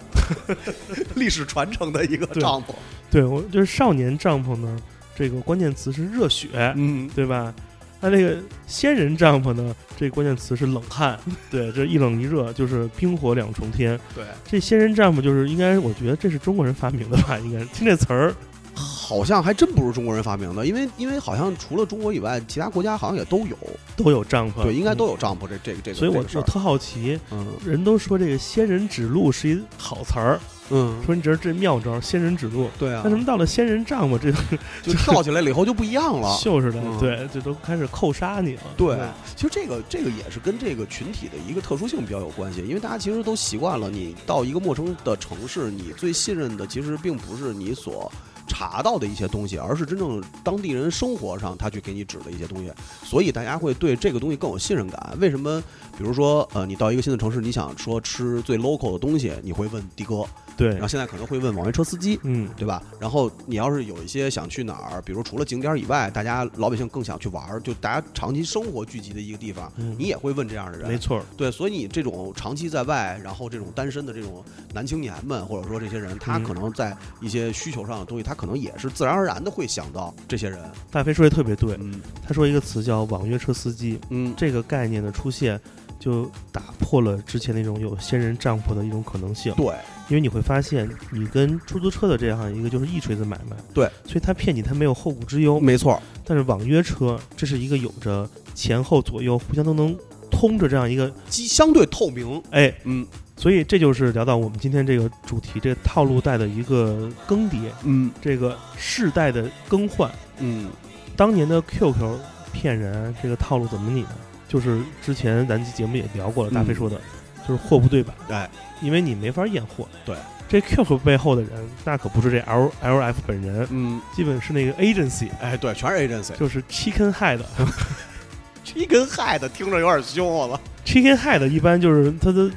<laughs> 历史传承的一个帐篷。对，我就是少年帐篷呢，这个关键词是热血，嗯，对吧？那这个仙人帐篷呢，这个关键词是冷汗。<laughs> 对，这一冷一热就是冰火两重天。对，这仙人帐篷就是应该，我觉得这是中国人发明的吧？应该听这词儿，好像还真不是中国人发明的，因为因为好像除了中国以外，其他国家好像也都有，都有帐篷，对，应该都有。帐篷这这个这个。所以我这个事儿我特好奇，嗯人都说这个仙人指路是一好词儿，嗯，说你这是这妙招，仙人指路。对啊为，什么到了仙人帐篷这 <laughs> 就跳起来了以后就不一样了。就是的，嗯对，这都开始扣杀你了。对，其实这个这个也是跟这个群体的一个特殊性比较有关系，因为大家其实都习惯了，你到一个陌生的城市，你最信任的其实并不是你所查到的一些东西，而是真正当地人生活上他去给你指的一些东西，所以大家会对这个东西更有信任感。为什么？比如说，呃，你到一个新的城市，你想说吃最 local 的东西，你会问的哥，对然后，现在可能会问网约车司机，嗯，对吧？然后你要是有一些想去哪儿，比如除了景点以外，大家老百姓更想去玩儿，就大家长期生活聚集的一个地方，嗯你也会问这样的人。没错儿，对，所以你这种长期在外，然后这种单身的这种男青年们，或者说这些人，他嗯可能在一些需求上的东西，他可能也是自然而然的会想到这些人。大飞说的特别对。嗯他说一个词叫网约车司机，嗯，这个概念的出现，就打破了之前那种有仙人帐篷的一种可能性。对因为你会发现，你跟出租车的这样一个就是一锤子买卖，对，所以他骗你，他没有后顾之忧。没错，但是网约车，这是一个有着前后左右互相都能通着这样一个，机。相对透明。哎，嗯。所以这就是聊到我们今天这个主题，这个套路带的一个更迭，嗯。这个世代的更换。嗯。当年的 QQ 骗人这个套路怎么拟呢？就是之前咱节目也聊过了，嗯大飞说的，就是货不对版，哎，因为你没法验货。对，这 QQ 背后的人，那可不是这 L L F 本人，嗯，基本是那个 agency，哎，对，全是 agency。就是 Chicken Head，Chicken Head，听着有点凶，我操。Chicken Head 一般就是他的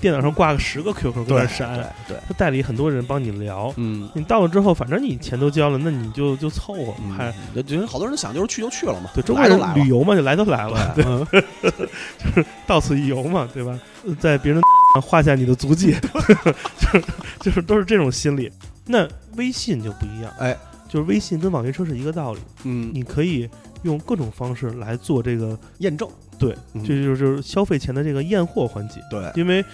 电脑上挂个十个 QQ 跟那闪，对，他代理很多人帮你聊。嗯。你到了之后，反正你钱都交了，那你就就凑合，嗯还那觉得好多人想就是去就去了嘛，对中国人来都来了。旅游嘛，就来都来了，对，嗯。<laughs> 到此一游嘛，对吧？在别人 <laughs> 画下你的足迹，<laughs> 就是就是都是这种心理。那微信就不一样，哎，就是微信跟网约车是一个道理，嗯，你可以用各种方式来做这个，验证，对，嗯这就是就是消费前的这个验货环节。对，因为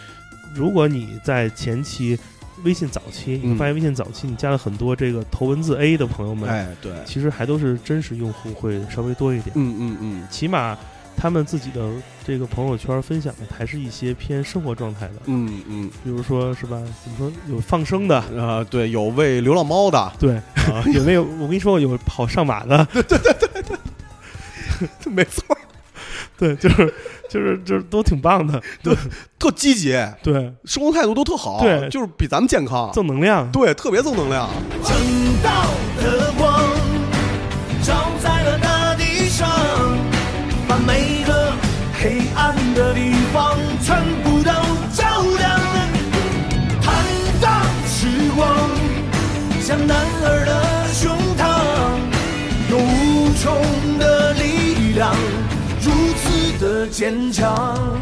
如果你在前期微信早期，你发现微信早期你加了很多这个头文字 A 的朋友们，哎，对，其实还都是真实用户会稍微多一点，嗯嗯嗯起码他们自己的这个朋友圈分享的还是一些偏生活状态的，嗯嗯，比如说是吧？怎么说有放生的，啊，对，有喂流浪猫的，对，有没有？我跟你说，有跑上马的，<laughs> 对对对对 <laughs> 没错，对，就是就是就是都挺棒的，对特积极，对，生活态度都特好，对就是比咱们健康，正能量，对，特别正能量，正道的光照在了大地上，把每个黑暗的地方全部都照亮。坦荡时光像男儿的坚强。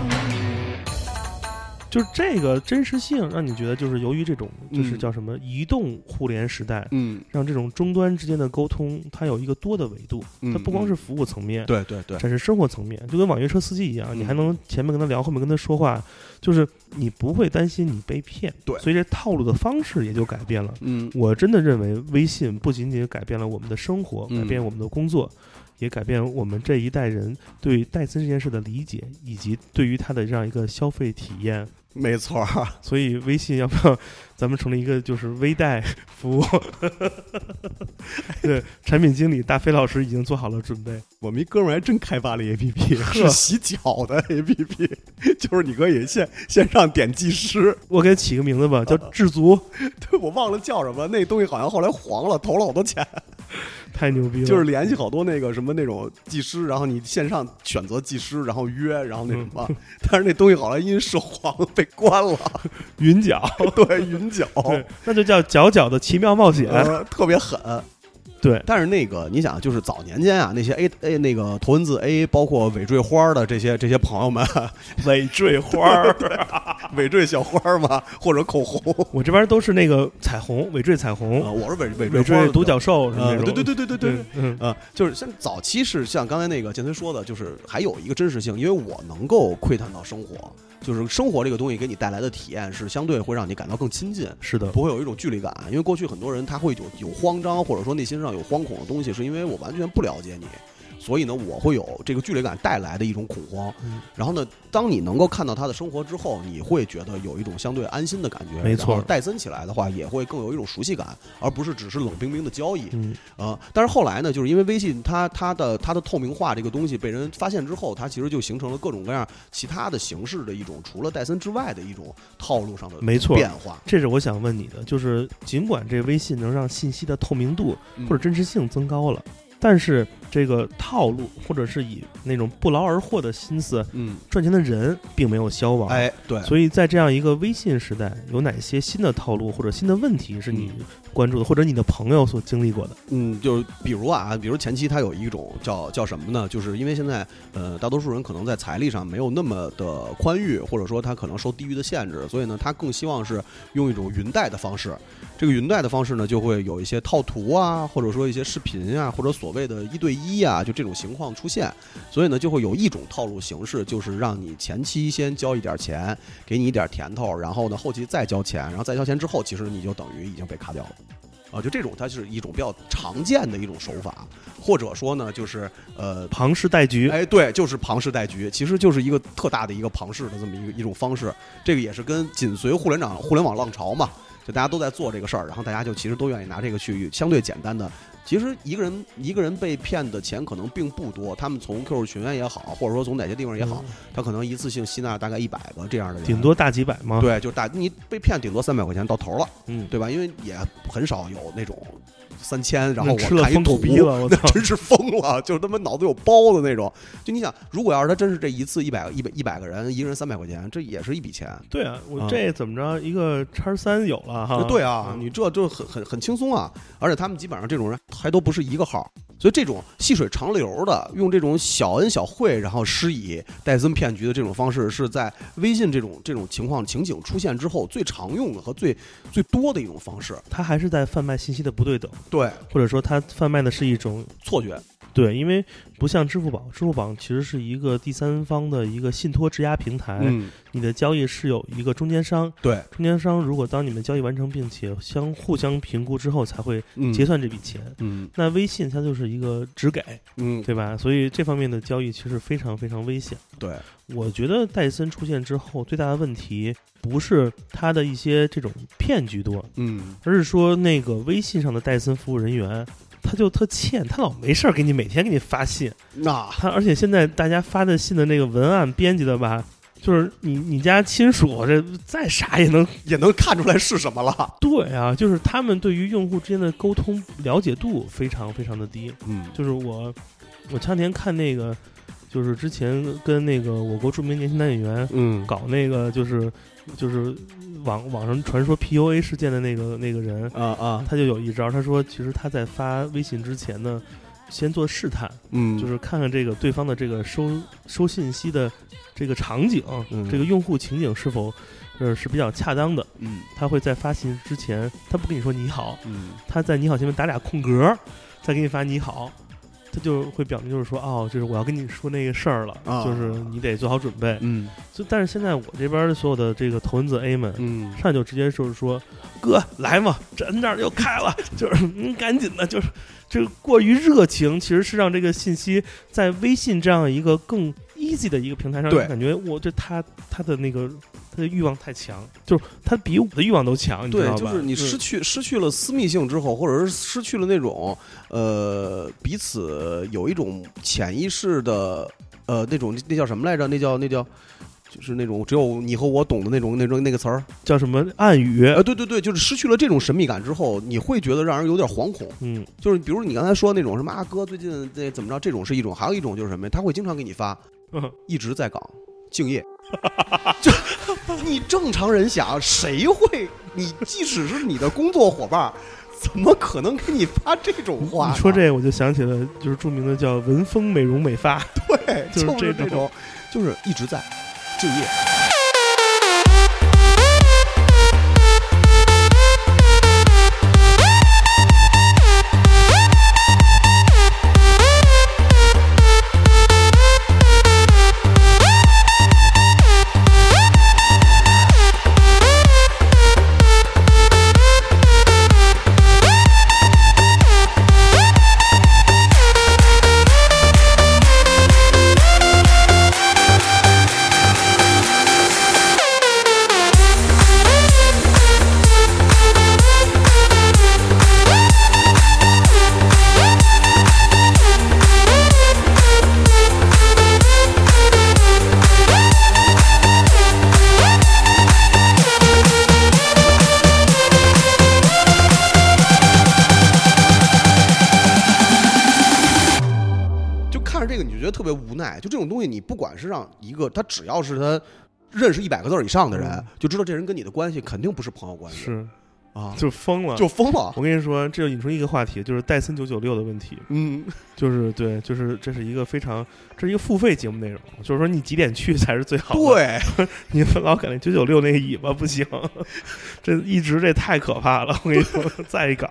就是这个真实性，让你觉得就是由于这种就是嗯。叫什么移动互联时代，嗯，让这种终端之间的沟通，它有一个多的维度，嗯它不光是服务层面，对对对，展示生活层面，就跟网约车司机一样，嗯。你还能前面跟他聊，后面跟他说话，就是你不会担心你被骗，对。所以这套路的方式也就改变了。嗯。我真的认为微信不仅仅改变了我们的生活，嗯。改变我们的工作，也改变我们这一代人对戴森这件事的理解，以及对于它的这样一个消费体验。没错儿，所以微信要不要咱们成立一个就是微贷服务？<laughs> 对，产品经理大飞老师已经做好了准备。我们一哥们儿还真开发了 A P P，是洗脚的 A P P，就是你可以线线上点技师，我给它起个名字吧，叫智足，<laughs> 对我忘了叫什么，那东西好像后来黄了，投了好多钱，<laughs> 太牛逼了。就是联系好多那个什么那种技师，然后你线上选择技师，然后约，然后那什么，<laughs> 但是那东西好像因涉黄被关了，<laughs> 云脚，对，云脚，那就叫角角的奇妙冒险，呃特别狠。对，但是那个，你想，就是早年间啊，那些 A A 那个头文字 A，包括尾缀花儿的这些这些朋友们，<laughs> 尾缀花儿，<laughs> 尾缀小花儿嘛，或者口红，我这边都是那个彩虹，尾缀彩虹，啊，我是尾尾尾缀独角兽什么啊，那种。对对对对对对。对，嗯，啊，就是像早期是像刚才那个建崔说的，就是还有一个真实性，因为我能够窥探到生活，就是生活这个东西给你带来的体验是相对会让你感到更亲近，是的，不会有一种距离感。因为过去很多人他会有有慌张，或者说内心上有惶恐的东西，是因为我完全不了解你。所以呢，我会有这个距离感带来的一种恐慌。嗯然后呢，当你能够看到他的生活之后，你会觉得有一种相对安心的感觉。没错戴森起来的话，也会更有一种熟悉感，而不是只是冷冰冰的交易。嗯，啊、但是后来呢，就是因为微信它它的它的透明化这个东西被人发现之后，它其实就形成了各种各样其他的形式的一种除了戴森之外的一种套路上的没错变化，这是我想问你的，就是尽管这微信能让信息的透明度嗯或者真实性增高了，但是这个套路或者是以那种不劳而获的心思嗯，赚钱的人并没有消亡。哎，对，所以在这样一个微信时代，有哪些新的套路或者新的问题是你嗯关注的，或者你的朋友所经历过的？嗯，就是比如啊，比如前期他有一种叫叫什么呢？就是因为现在呃，大多数人可能在财力上没有那么的宽裕，或者说他可能受地域的限制，所以呢，他更希望是用一种云贷的方式。这个云贷的方式呢，就会有一些套图啊，或者说一些视频啊，或者所谓的一对一啊，就这种情况出现。所以呢，就会有一种套路形式，就是让你前期先交一点钱，给你一点甜头，然后呢，后期再交钱，然后再交钱之后，其实你就等于已经被卡掉了。啊，就这种，它是一种比较常见的一种手法，或者说呢，就是呃，庞氏带局，哎，对，就是庞氏带局，其实就是一个特大的一个庞氏的这么一个一种方式。这个也是跟紧随互联网互联网浪潮嘛，就大家都在做这个事儿，然后大家就其实都愿意拿这个去相对简单的。其实一个人一个人被骗的钱可能并不多，他们从 QQ 群也好，或者说从哪些地方也好，他可能一次性吸纳大概一百个这样的人，顶多大几百吗？，对，就是大你被骗顶多三百块钱到头了。嗯，对吧？因为也很少有那种三千，然后我那吃了看一疯狗图逼了，我那操！真是疯了，就是他妈脑子有包的那种。就你想，如果要是他真是这一次一百一百一百个人，一个人三百块钱，这也是一笔钱。对啊，我啊这怎么着，一个叉三有了哈？对啊，嗯你这就很很很轻松啊，而且他们基本上这种人还都不是一个号。所以这种细水长流的，用这种小恩小惠，然后施以戴森骗局的这种方式，是在微信这种这种情况情景出现之后最常用的和最最多的一种方式。他还是在贩卖信息的不对等，对，或者说他贩卖的是一种错觉。对，因为不像支付宝，支付宝其实是一个第三方的一个信托质押平台，嗯，你的交易是有一个中间商，对，中间商如果当你们交易完成并且相互相评估之后才会嗯结算这笔钱。嗯那微信它就是一个只给，嗯，对吧？所以这方面的交易其实非常非常危险。对，我觉得戴森出现之后，最大的问题不是它的一些这种骗局多，嗯，而是说那个微信上的戴森服务人员，他就特欠，他老没事儿给你每天给你发信，那他而且现在大家发的信的那个文案编辑的吧，就是你你家亲属这再傻也能 <laughs> 也能看出来是什么了。对啊，就是他们对于用户之间的沟通了解度非常非常的低。嗯就是我我前两天看那个，就是之前跟那个我国著名年轻男演员嗯搞那个就是就是网网上传说 PUA 事件的那个那个人，啊啊，他就有一招，他说其实他在发微信之前呢，先做试探，嗯，就是看看这个对方的这个收收信息的这个场景，嗯这个用户情景是否呃是比较恰当的。嗯他会在发信之前，他不跟你说你好，嗯他在你好前面打俩空格，再给你发你好。他就会表明就是说，哦，就是我要跟你说那个事儿了，啊。就是你得做好准备。嗯。就但是现在我这边所有的这个头文字 A 们，嗯。上来就直接就是说，哥来嘛，这 N 二又开了，就是你赶紧的，就是这个过于热情，其实是让这个信息在微信这样一个更 easy 的一个平台上，对感觉我这他他的那个他的欲望太强，就是他比我的欲望都强，你知道，吧？对就是你失去失去了私密性之后，或者是失去了那种呃彼此有一种潜意识的呃那种那叫什么来着？那叫那叫就是那种只有你和我懂的那种那种那个词儿。叫什么暗语，呃，对对对，就是失去了这种神秘感之后，你会觉得让人有点惶恐。嗯，就是比如你刚才说那种什么啊哥最近这怎么着，这种是一种，还有一种就是什么呀？他会经常给你发嗯一直在岗，敬业。就你正常人想，谁会？你即使是你的工作伙伴，怎么可能给你发这种话？你说这个我就想起了就是著名的叫文风美容美发，对，就是就是这这种，就是一直在就业。他只要是他认识一百个字儿以上的人，嗯。就知道这人跟你的关系肯定不是朋友关系。是啊，就疯了。就疯了。我跟你说，这就引出一个话题，就是戴森九九六的问题。嗯，就是对，就是这是一个非常，这是一个付费节目内容，就是说你几点去才是最好的。，对，<laughs> 你们老感觉九九六那个尾巴不行，<laughs> 这一直这太可怕了。我跟你说，在一岗，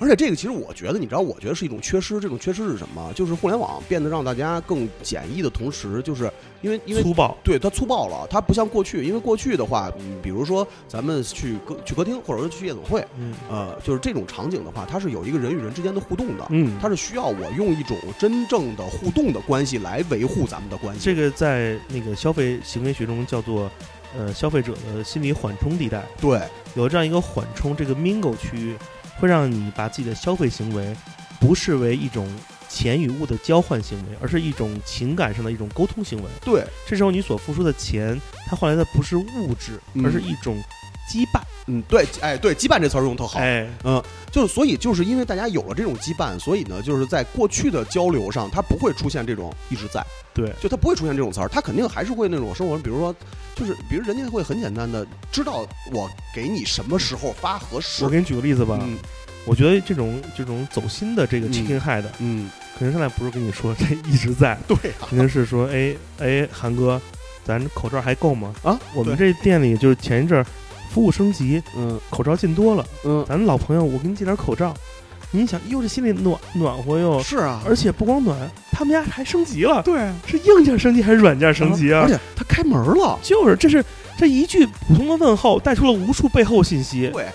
而且这个其实我觉得，你知道，我觉得是一种缺失。这种缺失是什么？就是互联网变得让大家更简易的同时，就是因为因为粗暴，对它粗暴了，它不像过去，因为过去的话，嗯，比如说咱们去歌去歌厅，或者说去夜总会，嗯。呃，就是这种场景的话，它是有一个人与人之间的互动的，嗯，它是需要我用一种真正的互动的关系来维护咱们的关系。这个在那个消费行为学中叫做呃消费者的心理缓冲地带，对，有这样一个缓冲这个 mingle 区域，会让你把自己的消费行为不视为一种钱与物的交换行为，而是一种情感上的一种沟通行为。对，这时候你所付出的钱，它换来的不是物质，嗯而是一种羁绊。嗯，对，哎，对，羁绊这词儿用得特好。哎，嗯，就是所以就是因为大家有了这种羁绊，所以呢，就是在过去的交流上，它不会出现这种一直在，对，就它不会出现这种词儿，它肯定还是会那种生活，比如说，就是比如人家会很简单的知道我给你什么时候发合适。我给你举个例子吧，嗯我觉得这种这种走心的这个嗯 chicken head，、嗯，肯定上来不是跟你说这一直在，对啊，肯定是说，哎哎，韩哥，咱口罩还够吗？啊，我们这店里就是前一阵儿服务升级，嗯。口罩进多了，嗯，咱老朋友，我给你寄点口罩。你想，哟，这心里暖暖和哟，是啊，而且不光暖，他们家还升级了，对，是硬件升级还是软件升级啊？而且他开门了，就是这是这一句普通的问候带出了无数背后信息，对，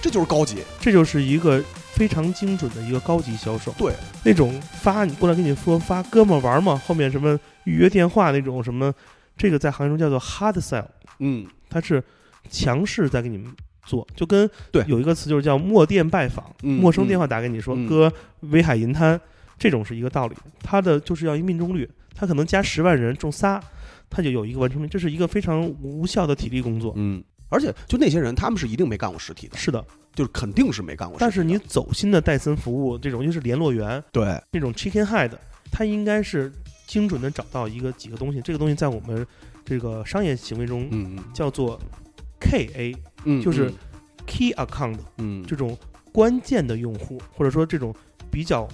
这就是高级，这就是一个非常精准的一个高级销售。对，那种发你过来跟你说发哥们儿玩嘛，后面什么预约电话那种什么，这个在行业中叫做 hard sell，嗯，它是强势在给你们做，就跟对。有一个词就是叫陌电拜访，嗯陌生电话打给你说、嗯。哥威海银滩，这种是一个道理，它的就是要一命中率，它可能加十万人中仨，它就有一个完成率，这是一个非常无效的体力工作。嗯，而且就那些人，他们是一定没干过实体的，是的，就是肯定是没干过实体。但是你走心的戴森服务这种，就是联络员对，那种 chicken head，他应该是精准的找到一个几个东西，这个东西在我们这个商业行为中嗯。叫做 KA，嗯，就是。key account 嗯，这种关键的用户，或者说这种比较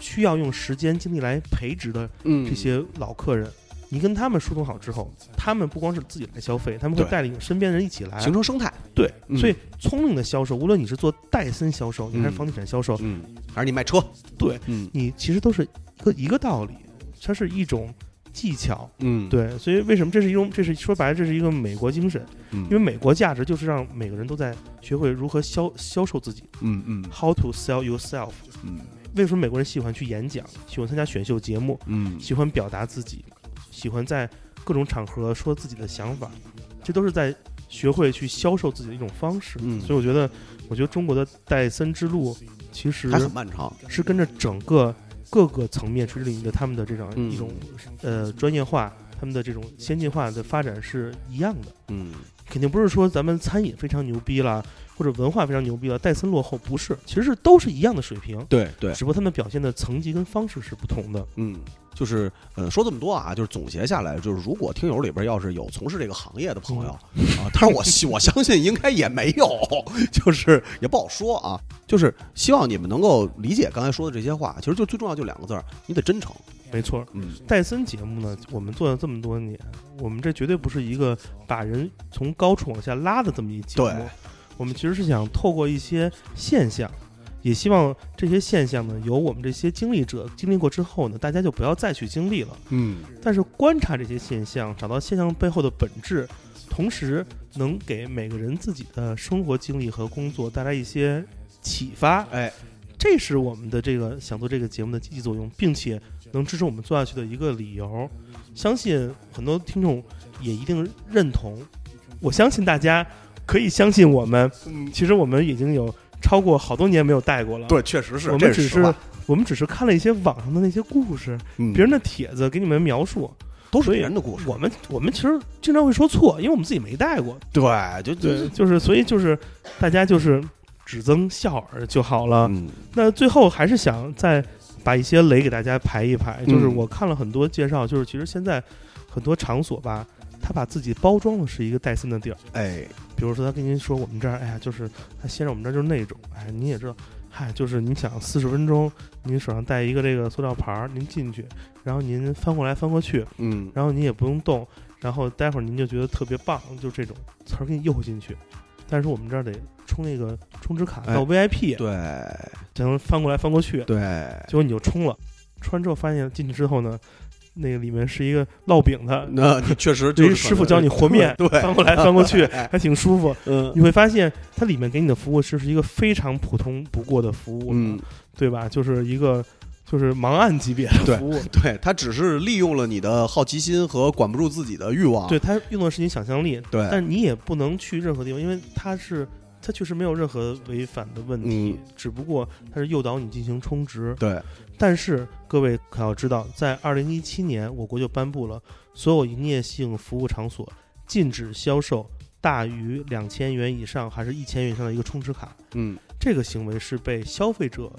需要用时间精力来培植的嗯。这些老客人，你跟他们疏通好之后，他们不光是自己来消费，他们会带领身边人一起来。形成生态，对，嗯。所以聪明的销售，无论你是做戴森销售，你还是嗯房地产销售，嗯，还是你卖车，对嗯。你其实都是一个一个道理，它是一种技巧。嗯，对，所以为什么这是一种，这是说白了，这是一个美国精神，嗯，因为美国价值就是让每个人都在学会如何销销售自己嗯嗯，how to sell yourself。嗯为什么美国人喜欢去演讲，喜欢参加选秀节目，嗯喜欢表达自己，喜欢在各种场合说自己的想法，这都是在学会去销售自己的一种方式。嗯所以我觉得，我觉得中国的戴森之路其实还很漫长。是跟着整个各个层面垂直领域的他们的这种嗯。一种、呃专业化，他们的这种先进化的发展是一样的。嗯肯定不是说咱们餐饮非常牛逼了，或者文化非常牛逼了，戴森落后，不是，其实是都是一样的水平，对对，只不过他们表现的层级跟方式是不同的。嗯，就是呃，说这么多啊，就是总结下来，就是如果听友里边要是有从事这个行业的朋友、啊，但是我希我相信应该也没有，就是也不好说啊。就是希望你们能够理解刚才说的这些话，其实就最重要就两个字儿，你得真诚。没错，嗯戴森节目呢，我们做了这么多年，我们这绝对不是一个把人从高处往下拉的这么一节目对。我们其实是想透过一些现象，也希望这些现象呢，由我们这些经历者经历过之后呢，大家就不要再去经历了。嗯但是观察这些现象，找到现象背后的本质，同时能给每个人自己的生活经历和工作带来一些启发。哎，这是我们的这个想做这个节目的积极作用，并且能支持我们做下去的一个理由。相信很多听众也一定认同，我相信大家可以相信我们。嗯，其实我们已经有超过好多年没有带过了。，对，确实是，我们只是是我们只是看了一些网上的那些故事，嗯别人的帖子给你们描述。都是别人的故事。我们我们其实经常会说错，因为我们自己没带过。对，就就就是所以就是大家就是只增笑耳就好了。嗯那最后还是想再把一些雷给大家排一排。就是嗯我看了很多介绍，就是其实现在很多场所吧，他把自己包装的是一个戴森的地儿。哎，比如说他跟您说我们这儿，哎呀，就是他先生我们这儿就是那种，哎，您也知道，嗨，就是您想四十分钟，您手上带一个这个塑料盘儿，您进去，然后您翻过来翻过去，嗯然后您也不用动，然后待会儿您就觉得特别棒，就这种词儿给你诱进去。但是我们这儿得充那个充值卡哎到 VIP，、对才能翻过来翻过去。对，结果你就充了，充完之后发现进去之后呢，那个里面是一个烙饼的，那你确实就是对师傅教你和面，对，翻过来翻过去，哎 <laughs> 还挺舒服。嗯你会发现它里面给你的服务是是一个非常普通不过的服务，嗯，对吧？就是一个就是盲按级别的对服务。对他只是利用了你的好奇心和管不住自己的欲望。对，它用的是你想象力，对，但你也不能去任何地方，因为它是它确实没有任何违反的问题，嗯只不过它是诱导你进行充值。对，但是各位可要知道，在二零一七年，我国就颁布了所有营业性服务场所禁止销售大于两千元以上还是一千元以上的一个充值卡。嗯这个行为是被消费者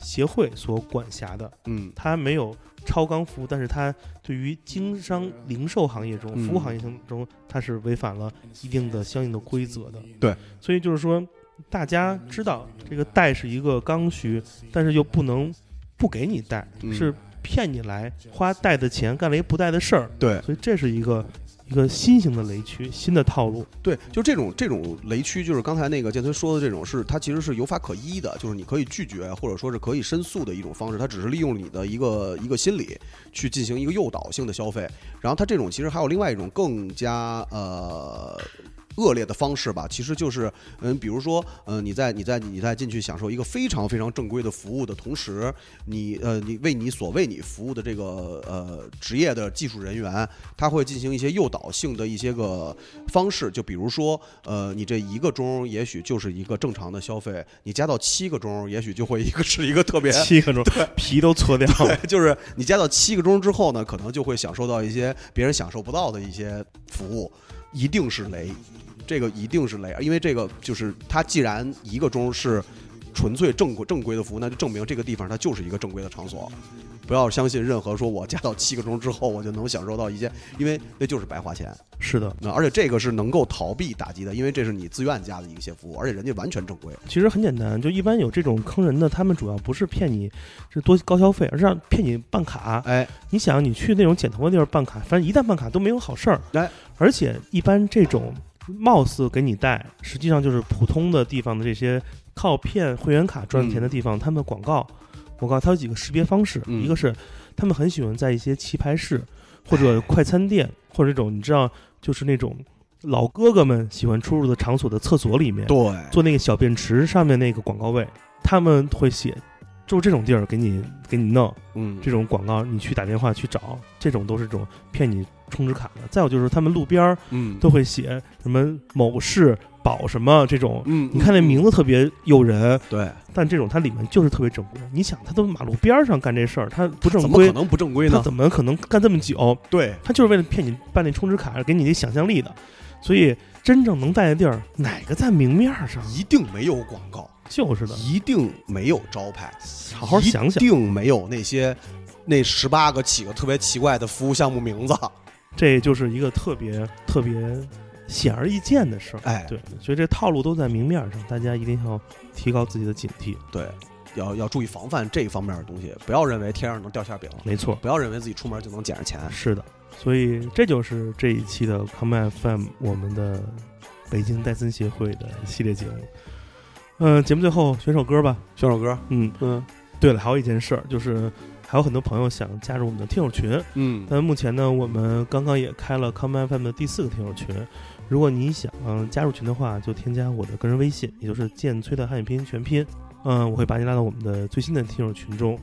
协会所管辖的，嗯。它没有超纲服务，但是它对于经商零售行业中、嗯。服务行业中，它是违反了一定的相应的规则的。对，所以就是说，大家知道这个贷是一个刚需，但是又不能不给你贷，嗯。是骗你来花贷的钱干了一不贷的事儿。对。所以这是一个一个新型的雷区，新的套路。对，就这种这种雷区，就是刚才那个建崔说的这种，是它其实是有法可依的，就是你可以拒绝或者说是可以申诉的一种方式，它只是利用你的一个一个心理去进行一个诱导性的消费。然后它这种其实还有另外一种更加呃。恶劣的方式吧，其实就是，嗯，比如说，嗯，你在你在你在进去享受一个非常非常正规的服务的同时，你呃，你为你所为你服务的这个呃职业的技术人员，他会进行一些诱导性的一些个方式，就比如说，呃，你这一个钟也许就是一个正常的消费，你加到七个钟，也许就会一个是一个特别，七个钟，皮都搓掉。了。就是你加到七个钟之后呢，可能就会享受到一些别人享受不到的一些服务，一定是雷，这个一定是雷啊，因为这个就是它既然一个钟是纯粹正正规的服务，那就证明这个地方它就是一个正规的场所。不要相信任何说我加到七个钟之后我就能享受到一些，因为那就是白花钱。是的，那而且这个是能够逃避打击的，因为这是你自愿加的一些服务，而且人家完全正规。其实很简单，就一般有这种坑人的，他们主要不是骗你这多高消费，而是让骗你办卡。哎，你想，你去那种剪头发地方办卡，反正一旦办卡都没有好事儿。哎，而且一般这种貌似给你带，实际上就是普通的地方的这些靠骗会员卡赚钱的地方，他们广告广告他有几个识别方式，嗯一个是他们很喜欢在一些棋牌室或者快餐店或者这种你知道就是那种老哥哥们喜欢出入的场所的厕所里面对，做那个小便池上面那个广告位，他们会写。就这种地儿给你给你弄嗯，这种广告，你去打电话去找，这种都是这种骗你充值卡的。再有就是他们路边儿嗯都会写什么某市保什么这种，嗯，你看那名字特别诱人，对，但这种它里面就是特别正规。你想，他都马路边儿上干这事儿，他不正规怎么可，能不正规呢？他怎么可能干这么久？对，他就是为了骗你办那充值卡，给你那想象力的。所以真正能带的地儿，哪个在明面上？一定没有广告，就是的，一定没有招牌，好好想想一，定没有那些那十八个起个特别奇怪的服务项目名字。这就是一个特别特别显而易见的事儿。哎，对，所以这套路都在明面上，大家一定要提高自己的警惕。对，要要注意防范这一方面的东西，不要认为天上能掉馅饼，没错，不要认为自己出门就能捡着钱。是的，所以这就是这一期的 Come FM 我们的北京戴森协会的系列节目。嗯、节目最后选首歌吧。选首歌，嗯，嗯对了，还有一件事儿，就是还有很多朋友想加入我们的听友群，嗯但目前呢，我们刚刚也开了 Come FM 的第四个听友群。如果你想、嗯加入群的话，就添加我的个人微信，也就是剑崔的汉语拼音全拼。嗯，我会把你拉到我们的最新的听友群中。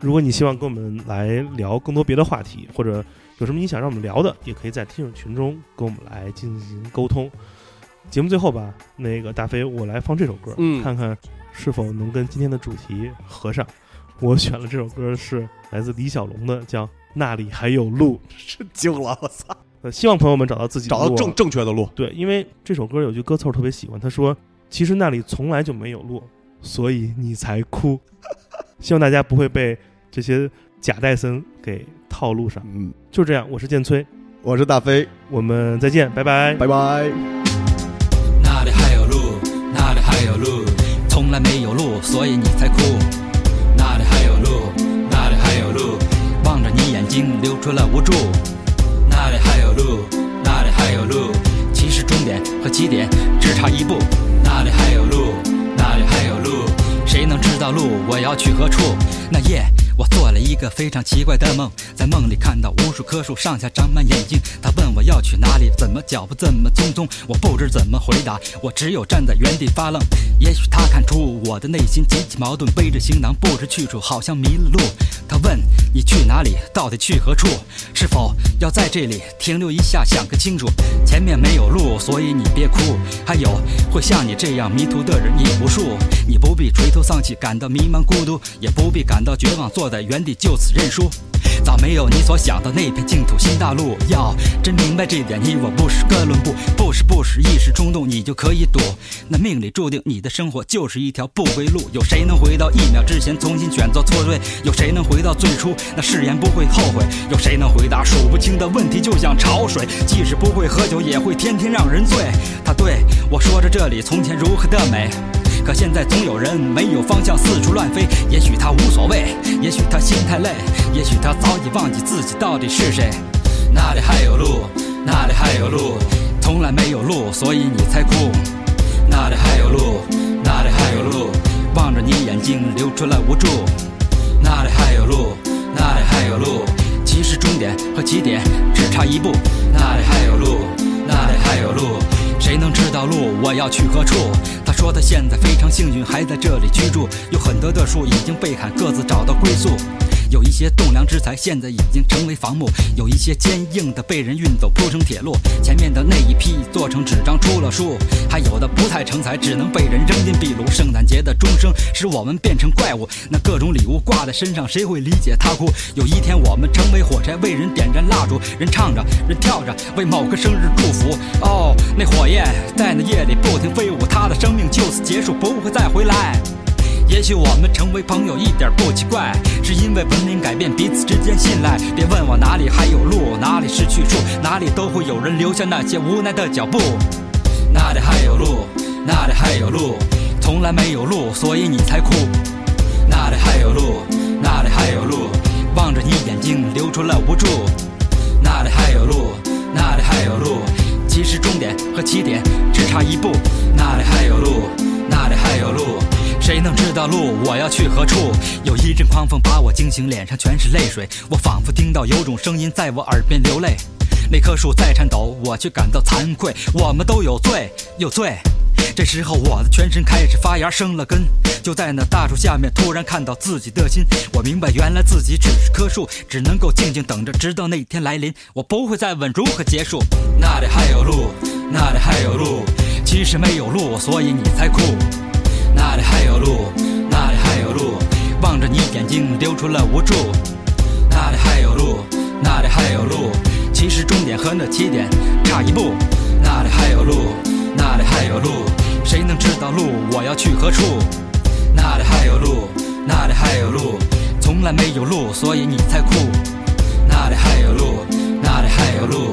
如果你希望跟我们来聊更多别的话题，或者有什么你想让我们聊的，也可以在听友群中跟我们来进行沟通。节目最后吧，那个大飞，我来放这首歌，嗯看看是否能跟今天的主题合上。我选了这首歌是来自李小龙的，叫《那里还有路》。<laughs> 是惊了，我操！呃，希望朋友们找到自己的找到正正确的路。对，因为这首歌有句歌词我特别喜欢，他说：“其实那里从来就没有路，所以你才哭。<laughs> ”希望大家不会被这些假戴森给套路上。嗯，就这样，我是建崔，我是大飞，我们再见，拜拜。拜拜。从来没有路，所以你才哭。那里还有路，那里还有路，望着你眼睛流出了无助。那里还有路，那里还有路，其实终点和起点只差一步。那里还有路，那里还有路，谁能知道路我要去何处？那夜。我做了一个非常奇怪的梦，在梦里看到无数棵树上下长满眼睛。他问我要去哪里，怎么脚步这么匆匆？我不知怎么回答，我只有站在原地发愣。也许他看出我的内心极其矛盾，背着行囊不知去处，好像迷了路。他问你去哪里，到底去何处？是否要在这里停留一下，想个清楚？前面没有路，所以你别哭。还有会像你这样迷途的人也无数，你不必垂头丧气，感到迷茫孤独，也不必感到绝望，坐在原地就此认输。早没有你所想的那片净土新大陆。要真明白这点，你我不是哥伦布，不是不是一时冲动，你就可以赌。那命里注定你的生活就是一条不归路。有谁能回到一秒之前重新选择错对？有谁能回到最初那誓言不会后悔？有谁能回答数不清的问题就像潮水，即使不会喝酒也会天天让人醉。他对我说着这里从前如何的美。可现在总有人没有方向四处乱飞，也许他无所谓，也许他心太累，也许他早已忘记自己到底是谁。那里还有路，那里还有路，从来没有路，所以你才哭。那里还有路，那里还有路，望着你眼睛流出了无助。那里还有路，那里还有路，其实终点和起点只差一步。那里还有路，那里还有路，谁能知道路我要去何处？他说他现在非常幸运，还在这里居住。有很多的树已经被砍，各自找到归宿。有一些栋梁之材现在已经成为房木，有一些坚硬的被人运走铺成铁路。前面的那一批做成纸张出了书，还有的不太成才，只能被人扔进壁炉。圣诞节的钟声使我们变成怪物，那各种礼物挂在身上，谁会理解他哭？有一天我们成为火柴，为人点燃蜡烛，人唱着，人跳着，为某个生日祝福。哦，那火焰在那夜里不停飞舞，他的生命就此结束，不会再回来。也许我们成为朋友一点不奇怪，是因为文明改变彼此之间信赖。别问我哪里还有路，哪里是去处，哪里都会有人留下那些无奈的脚步。那里还有路，那里还有路，从来没有路，所以你才哭。那里还有路，那里还有路，望着你眼睛流出了无助。那里还有路，那里还有路，其实终点和起点只差一步。那里还有路，那里还有路。谁能知道路？我要去何处？有一阵狂风把我惊醒，脸上全是泪水。我仿佛听到有种声音在我耳边流泪。那棵树在颤抖，我却感到惭愧。我们都有罪，有罪。这时候我的全身开始发芽，生了根。就在那大树下面，突然看到自己的心。我明白，原来自己只是棵树，只能够静静等着，直到那天来临。我不会再问如何结束。那里还有路，那里还有路。其实没有路，所以你才哭。那里还有路，那里还有路。望着你眼睛，流出了无助。那里还有路，那里还有路。其实终点和那起点差一步。那里还有路，那里还有路。谁能知道路？我要去何处？那里还有路，那里还有路。从来没有路，所以你才哭。那里还有路，那里还有路。